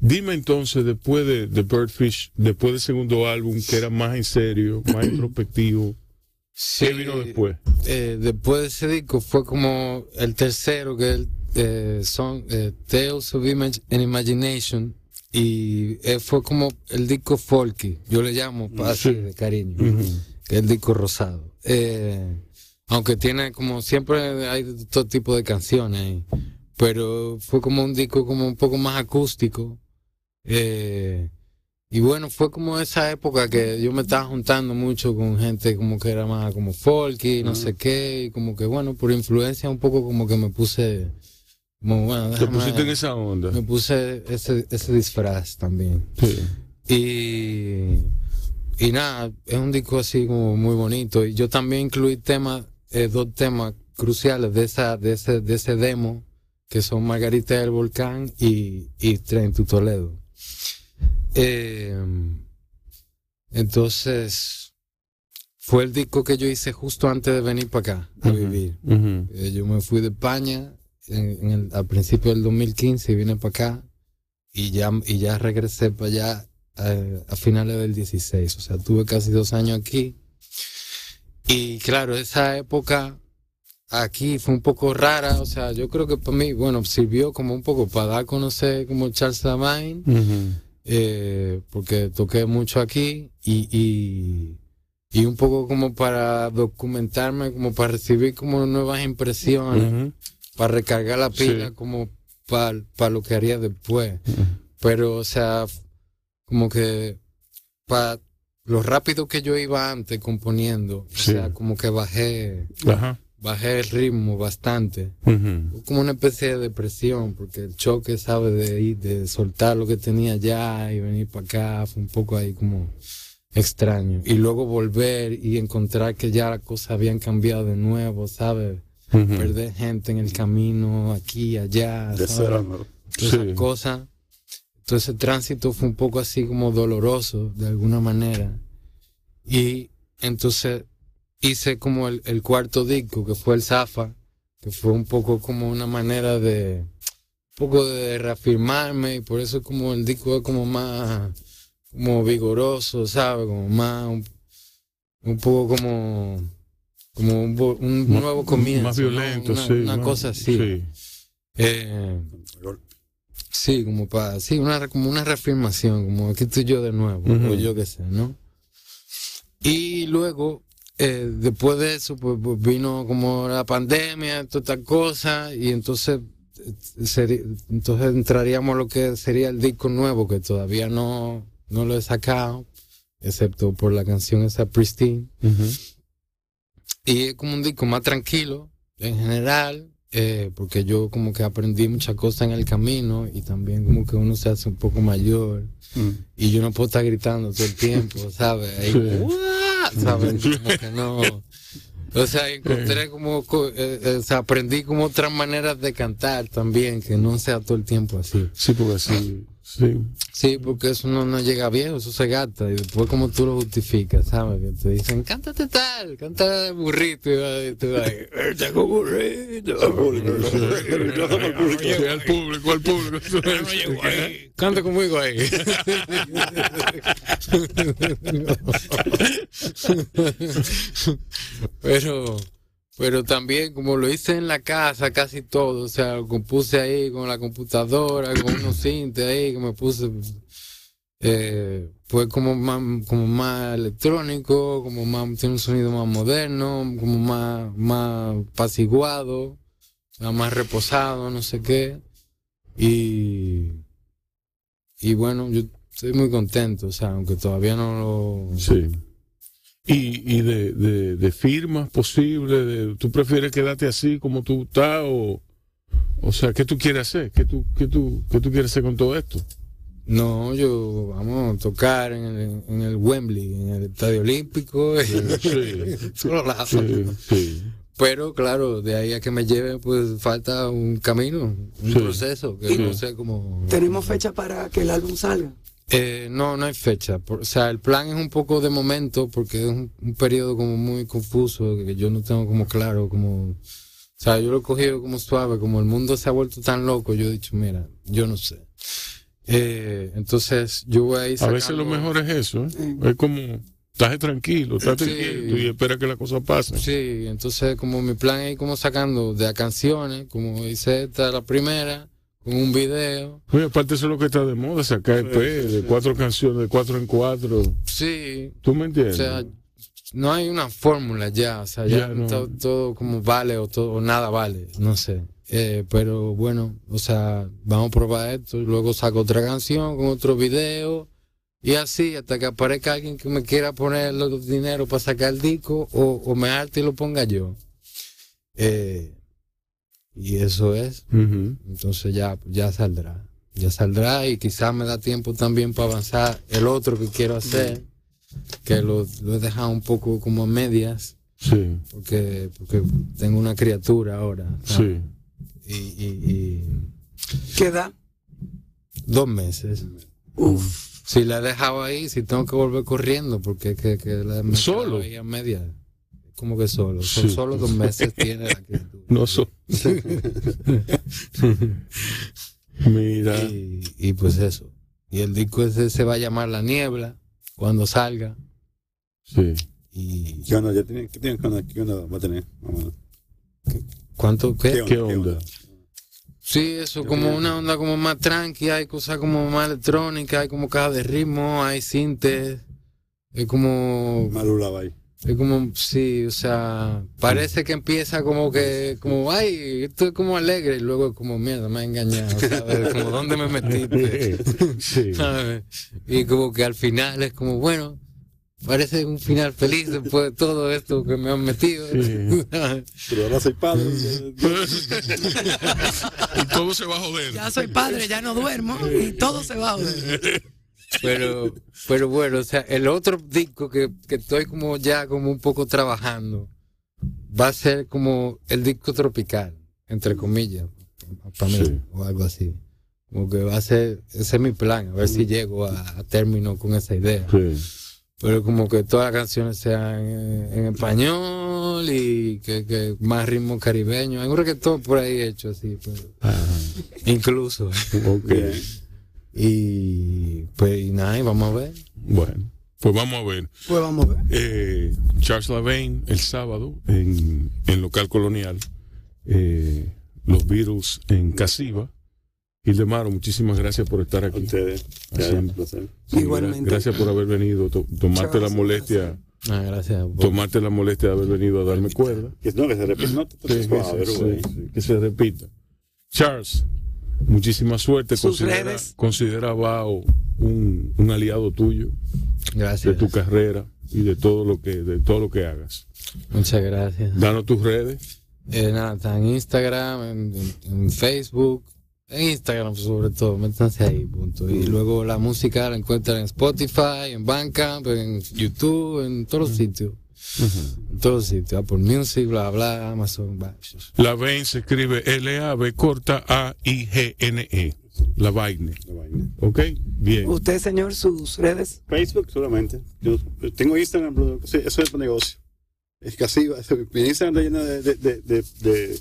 S1: dime entonces, después de, de Birdfish, después del segundo álbum, que era más en serio, más (clears throat) introspectivo,
S4: sí,
S1: ¿qué vino después?
S4: después de ese disco fue como el tercero que el, son eh, Tales of Image and Imagination y fue como el disco folky yo le llamo así de cariño es el disco rosado Eh, aunque tiene como siempre hay todo tipo de canciones ahí, pero fue como un disco como un poco más acústico eh, y bueno, fue como esa época que yo me estaba juntando mucho con gente como que era más como folky, no sé qué, y como que bueno, por influencia un poco como que me puse, como bueno,
S1: Te pusiste en esa onda.
S4: me puse ese, ese disfraz también.
S1: Sí.
S4: Y, y nada, es un disco así como muy bonito. Y yo también incluí temas, eh, dos temas cruciales de esa, de ese, de ese demo, que son Margarita del Volcán y, y Tren to Toledo. Eh, entonces, fue el disco que yo hice justo antes de venir para acá a vivir. Eh, yo me fui de España en, en el, al principio del 2015 y vine para acá y ya, y ya regresé para allá eh, a finales del 16. O sea, tuve casi dos años aquí. Y claro, esa época aquí fue un poco rara. O sea, yo creo que para mí, bueno, sirvió como un poco para dar a conocer como Charles Lavine
S1: Ujú.
S4: eh, porque toqué mucho aquí y, y, y un poco como para documentarme, como para recibir como nuevas impresiones,
S1: Ujú.
S4: para recargar la pila
S1: Sí.
S4: como para lo que haría después. Pero, o sea, como que para lo rápido que yo iba antes componiendo,
S1: Sí.
S4: o sea, como que bajé,
S1: Ajá.
S4: bajé el ritmo bastante como una especie de depresión, porque el choque, ¿sabes? De ir, de soltar lo que tenía ya y venir para acá, fue un poco ahí como extraño. Y luego volver y encontrar que ya las cosas habían cambiado de nuevo, ¿sabes? Perder gente en el camino, aquí, allá,
S3: De
S4: ¿sabes? Todas esas
S1: Sí.
S4: cosas. Entonces el tránsito fue un poco así como doloroso, de alguna manera. Y entonces hice como el, el cuarto disco, que fue el Zafa, que fue un poco como una manera de, un poco de reafirmarme, y por eso como el disco es como más, como vigoroso, ¿sabes? Como más, un, un poco como, como un, nuevo comienzo.
S1: Más
S4: ¿no?
S1: violento,
S4: Una,
S1: sí.
S4: una
S1: ¿no?
S4: cosa así.
S1: Sí.
S4: Eh, Sí, como para, sí, una, como una reafirmación, como aquí estoy yo de nuevo, o yo qué sé, ¿no? Y luego, eh, después de eso, pues, pues, vino como la pandemia, toda esta cosa, y entonces, eh, seri- entonces entraríamos a lo que sería el disco nuevo, que todavía no, no lo he sacado, excepto por la canción esa Pristine. Y es como un disco más tranquilo, en general, eh, porque yo como que aprendí muchas cosas en el camino y también como que uno se hace un poco mayor
S3: Mm.
S4: y yo no puedo estar gritando todo el tiempo, (laughs) ¿sabes? Ahí, ¿sabes? Como que no. O sea, encontré como, co- eh, eh, o sea, aprendí como otras maneras de cantar también, que no sea todo el tiempo así.
S1: Sí, porque así. Sí.
S4: Sí, porque eso no, no llega viejo, eso se gasta. Y después como tú lo justificas, ¿sabes? Que te dicen, cántate tal, canta burrito. Y va- y tú vas, "Eh, tengo burrito.
S1: Sí, al público, al público. (laughs) (laughs)
S4: Canta conmigo ahí. (laughs) pero, pero también como lo hice en la casa casi todo, o sea, lo compuse ahí con la computadora, con unos cintes ahí que me puse, eh, fue como más, como más electrónico, como más, tiene un sonido más moderno, como más, más apaciguado, más reposado, no sé qué. Y, y bueno, yo estoy muy contento, o sea, aunque todavía no lo...
S1: Sí. Y, y de, de, de firmas posibles, de, ¿tú prefieres quedarte así como tú estás o, o sea, qué tú quieres hacer? ¿Qué tú, qué tú, qué tú quieres hacer con todo esto?
S4: No, yo vamos a tocar en el, en el Wembley, en el Estadio Olímpico,
S1: Sí, (laughs) sí, sí.
S4: Pero claro, de ahí a que me lleve, pues falta un camino, un
S1: Sí.
S4: proceso, que
S1: Sí.
S4: no sé cómo...
S2: Tenemos fecha para que el álbum salga.
S4: Eh, no, no hay fecha. Por- o sea, el plan es un poco de momento porque es un, un periodo como muy confuso que yo no tengo como claro, como... O sea, yo lo he cogido como suave, como el mundo se ha vuelto tan loco, yo he dicho, mira, yo no sé. Eh, entonces, yo voy a ir
S1: A veces lo
S4: sacando-
S1: mejor es eso, ¿eh? Es como, estás tranquilo, estás
S4: Sí.
S1: tranquilo y espera que la cosa pase.
S4: Sí, entonces como mi plan es ir como sacando de a canciones, como hice esta la primera, con un video.
S1: Oye, aparte eso es lo que está de moda, sacar EP de cuatro canciones, de cuatro en cuatro.
S4: Sí,
S1: ¿Tú me
S4: o
S1: entiendes?
S4: sea, no hay una fórmula ya, o sea, ya,
S1: Ya no.
S4: todo, como vale o todo o nada vale, no sé. Eh, pero bueno, o sea, vamos a probar esto, luego saco otra canción con otro video y así hasta que aparezca alguien que me quiera poner los dinero para sacar el disco o, o me arte y lo ponga yo. Eh, y eso es. Entonces ya, ya saldrá. Ya saldrá y quizás me da tiempo también para avanzar el otro que quiero hacer, que lo, lo he dejado un poco como a medias,
S1: Sí,
S4: porque, porque tengo una criatura ahora. ¿sabes?
S1: sí.
S4: Y, y, y
S2: ¿Qué da?
S4: dos meses.
S2: Uf.
S4: Si la he dejado ahí, si tengo que volver corriendo, porque es que, que la he
S1: ¿Solo?
S4: ahí a media. Como que solo. Son
S1: Sí.
S4: solo dos meses tiene la criatura.
S1: No so- (laughs) Mira.
S4: Y, y pues eso. Y el disco ese se va a llamar La Niebla cuando salga.
S1: Sí.
S4: Y
S3: ¿Qué onda? ¿Ya tiene, ¿Qué tiene? ¿Qué onda? ¿Qué onda va a tener? Ver.
S4: ¿cuánto qué?
S1: ¿Qué onda?
S4: Sí, eso, como una onda como más tranqui, hay cosas como más electrónicas, hay como caja de ritmo, hay sintes, es como,
S3: Malula ahí.
S4: Es como, sí, o sea, parece que empieza como que, como, ay, esto es como alegre, y luego es como, mierda, me ha engañado, ¿sabes? Como, ¿dónde me metiste? (laughs)
S1: sí. (laughs)
S4: ¿Sabes? Y como que al final es como, bueno, parece un final feliz después de todo esto que me han metido.
S1: Sí. (laughs)
S3: Pero ahora soy padre.
S1: y todo se va a joder.
S2: Ya soy padre, ya no duermo y todo se va a joder.
S4: Pero, pero bueno, o sea, el otro disco que, que estoy como ya como un poco trabajando va a ser como el disco tropical, entre comillas, para mí,
S1: Sí.
S4: o algo así. Como que va a ser, ese es mi plan, a ver si llego a, a término con esa idea.
S1: Sí.
S4: Pero como que todas las canciones sean en, en español y que, que más ritmo caribeño. Hay un reggaetón por ahí hecho así, pero incluso.
S1: Ok.
S4: Y pues y nada, y vamos a ver.
S1: Bueno, pues vamos a ver.
S2: Pues vamos a ver.
S1: Eh, Charles Lavaine el sábado en, en local colonial. Eh, los Beatles en Casiva. Hildemaro, muchísimas gracias por estar
S3: A
S1: aquí.
S3: ustedes. Un placer.
S1: Sí,
S2: Igualmente.
S1: gra- Gracias por haber venido, to- tomarte la molestia,
S4: Ah, gracias.
S1: tomarte la molestia de haber venido a darme cuerda.
S3: Que no, que se repite. No, te
S1: Sí, sí,
S3: güey.
S1: sí, que se repita. Charles, muchísima suerte.
S2: Sus
S1: Considera,
S2: redes.
S1: considera Bao un, un aliado tuyo de
S4: Gracias.
S1: tu carrera y de todo lo que de todo lo que hagas.
S4: Muchas gracias.
S1: Danos tus redes.
S4: Eh, nada, está en Instagram, en, en- en Facebook, en Instagram sobre todo, métanse ahí, punto. Y luego la música la encuentran en Spotify, en Bandcamp, en YouTube, en todos los sitios. En todos los sitios, Apple Music, bla, bla, Amazon, bla.
S1: Lavaine se escribe L-A-B corta A-I-G-N-E. La vaina.
S3: La vaina.
S1: ¿Ok? Bien.
S2: Usted, señor, sus redes.
S3: Facebook solamente. Yo tengo Instagram, pero sí, eso es para negocio. Es casiva. (laughs) Mi Instagram está lleno de, de, de, de, de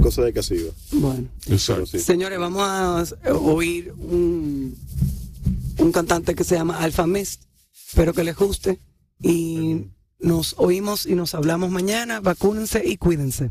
S3: cosas de casiva.
S2: Bueno.
S1: Exacto.
S3: Sí.
S2: Señores, vamos a oír un, un cantante que se llama Alfa Mist. Espero que les guste. Y nos oímos y nos hablamos mañana. Vacúnense y cuídense.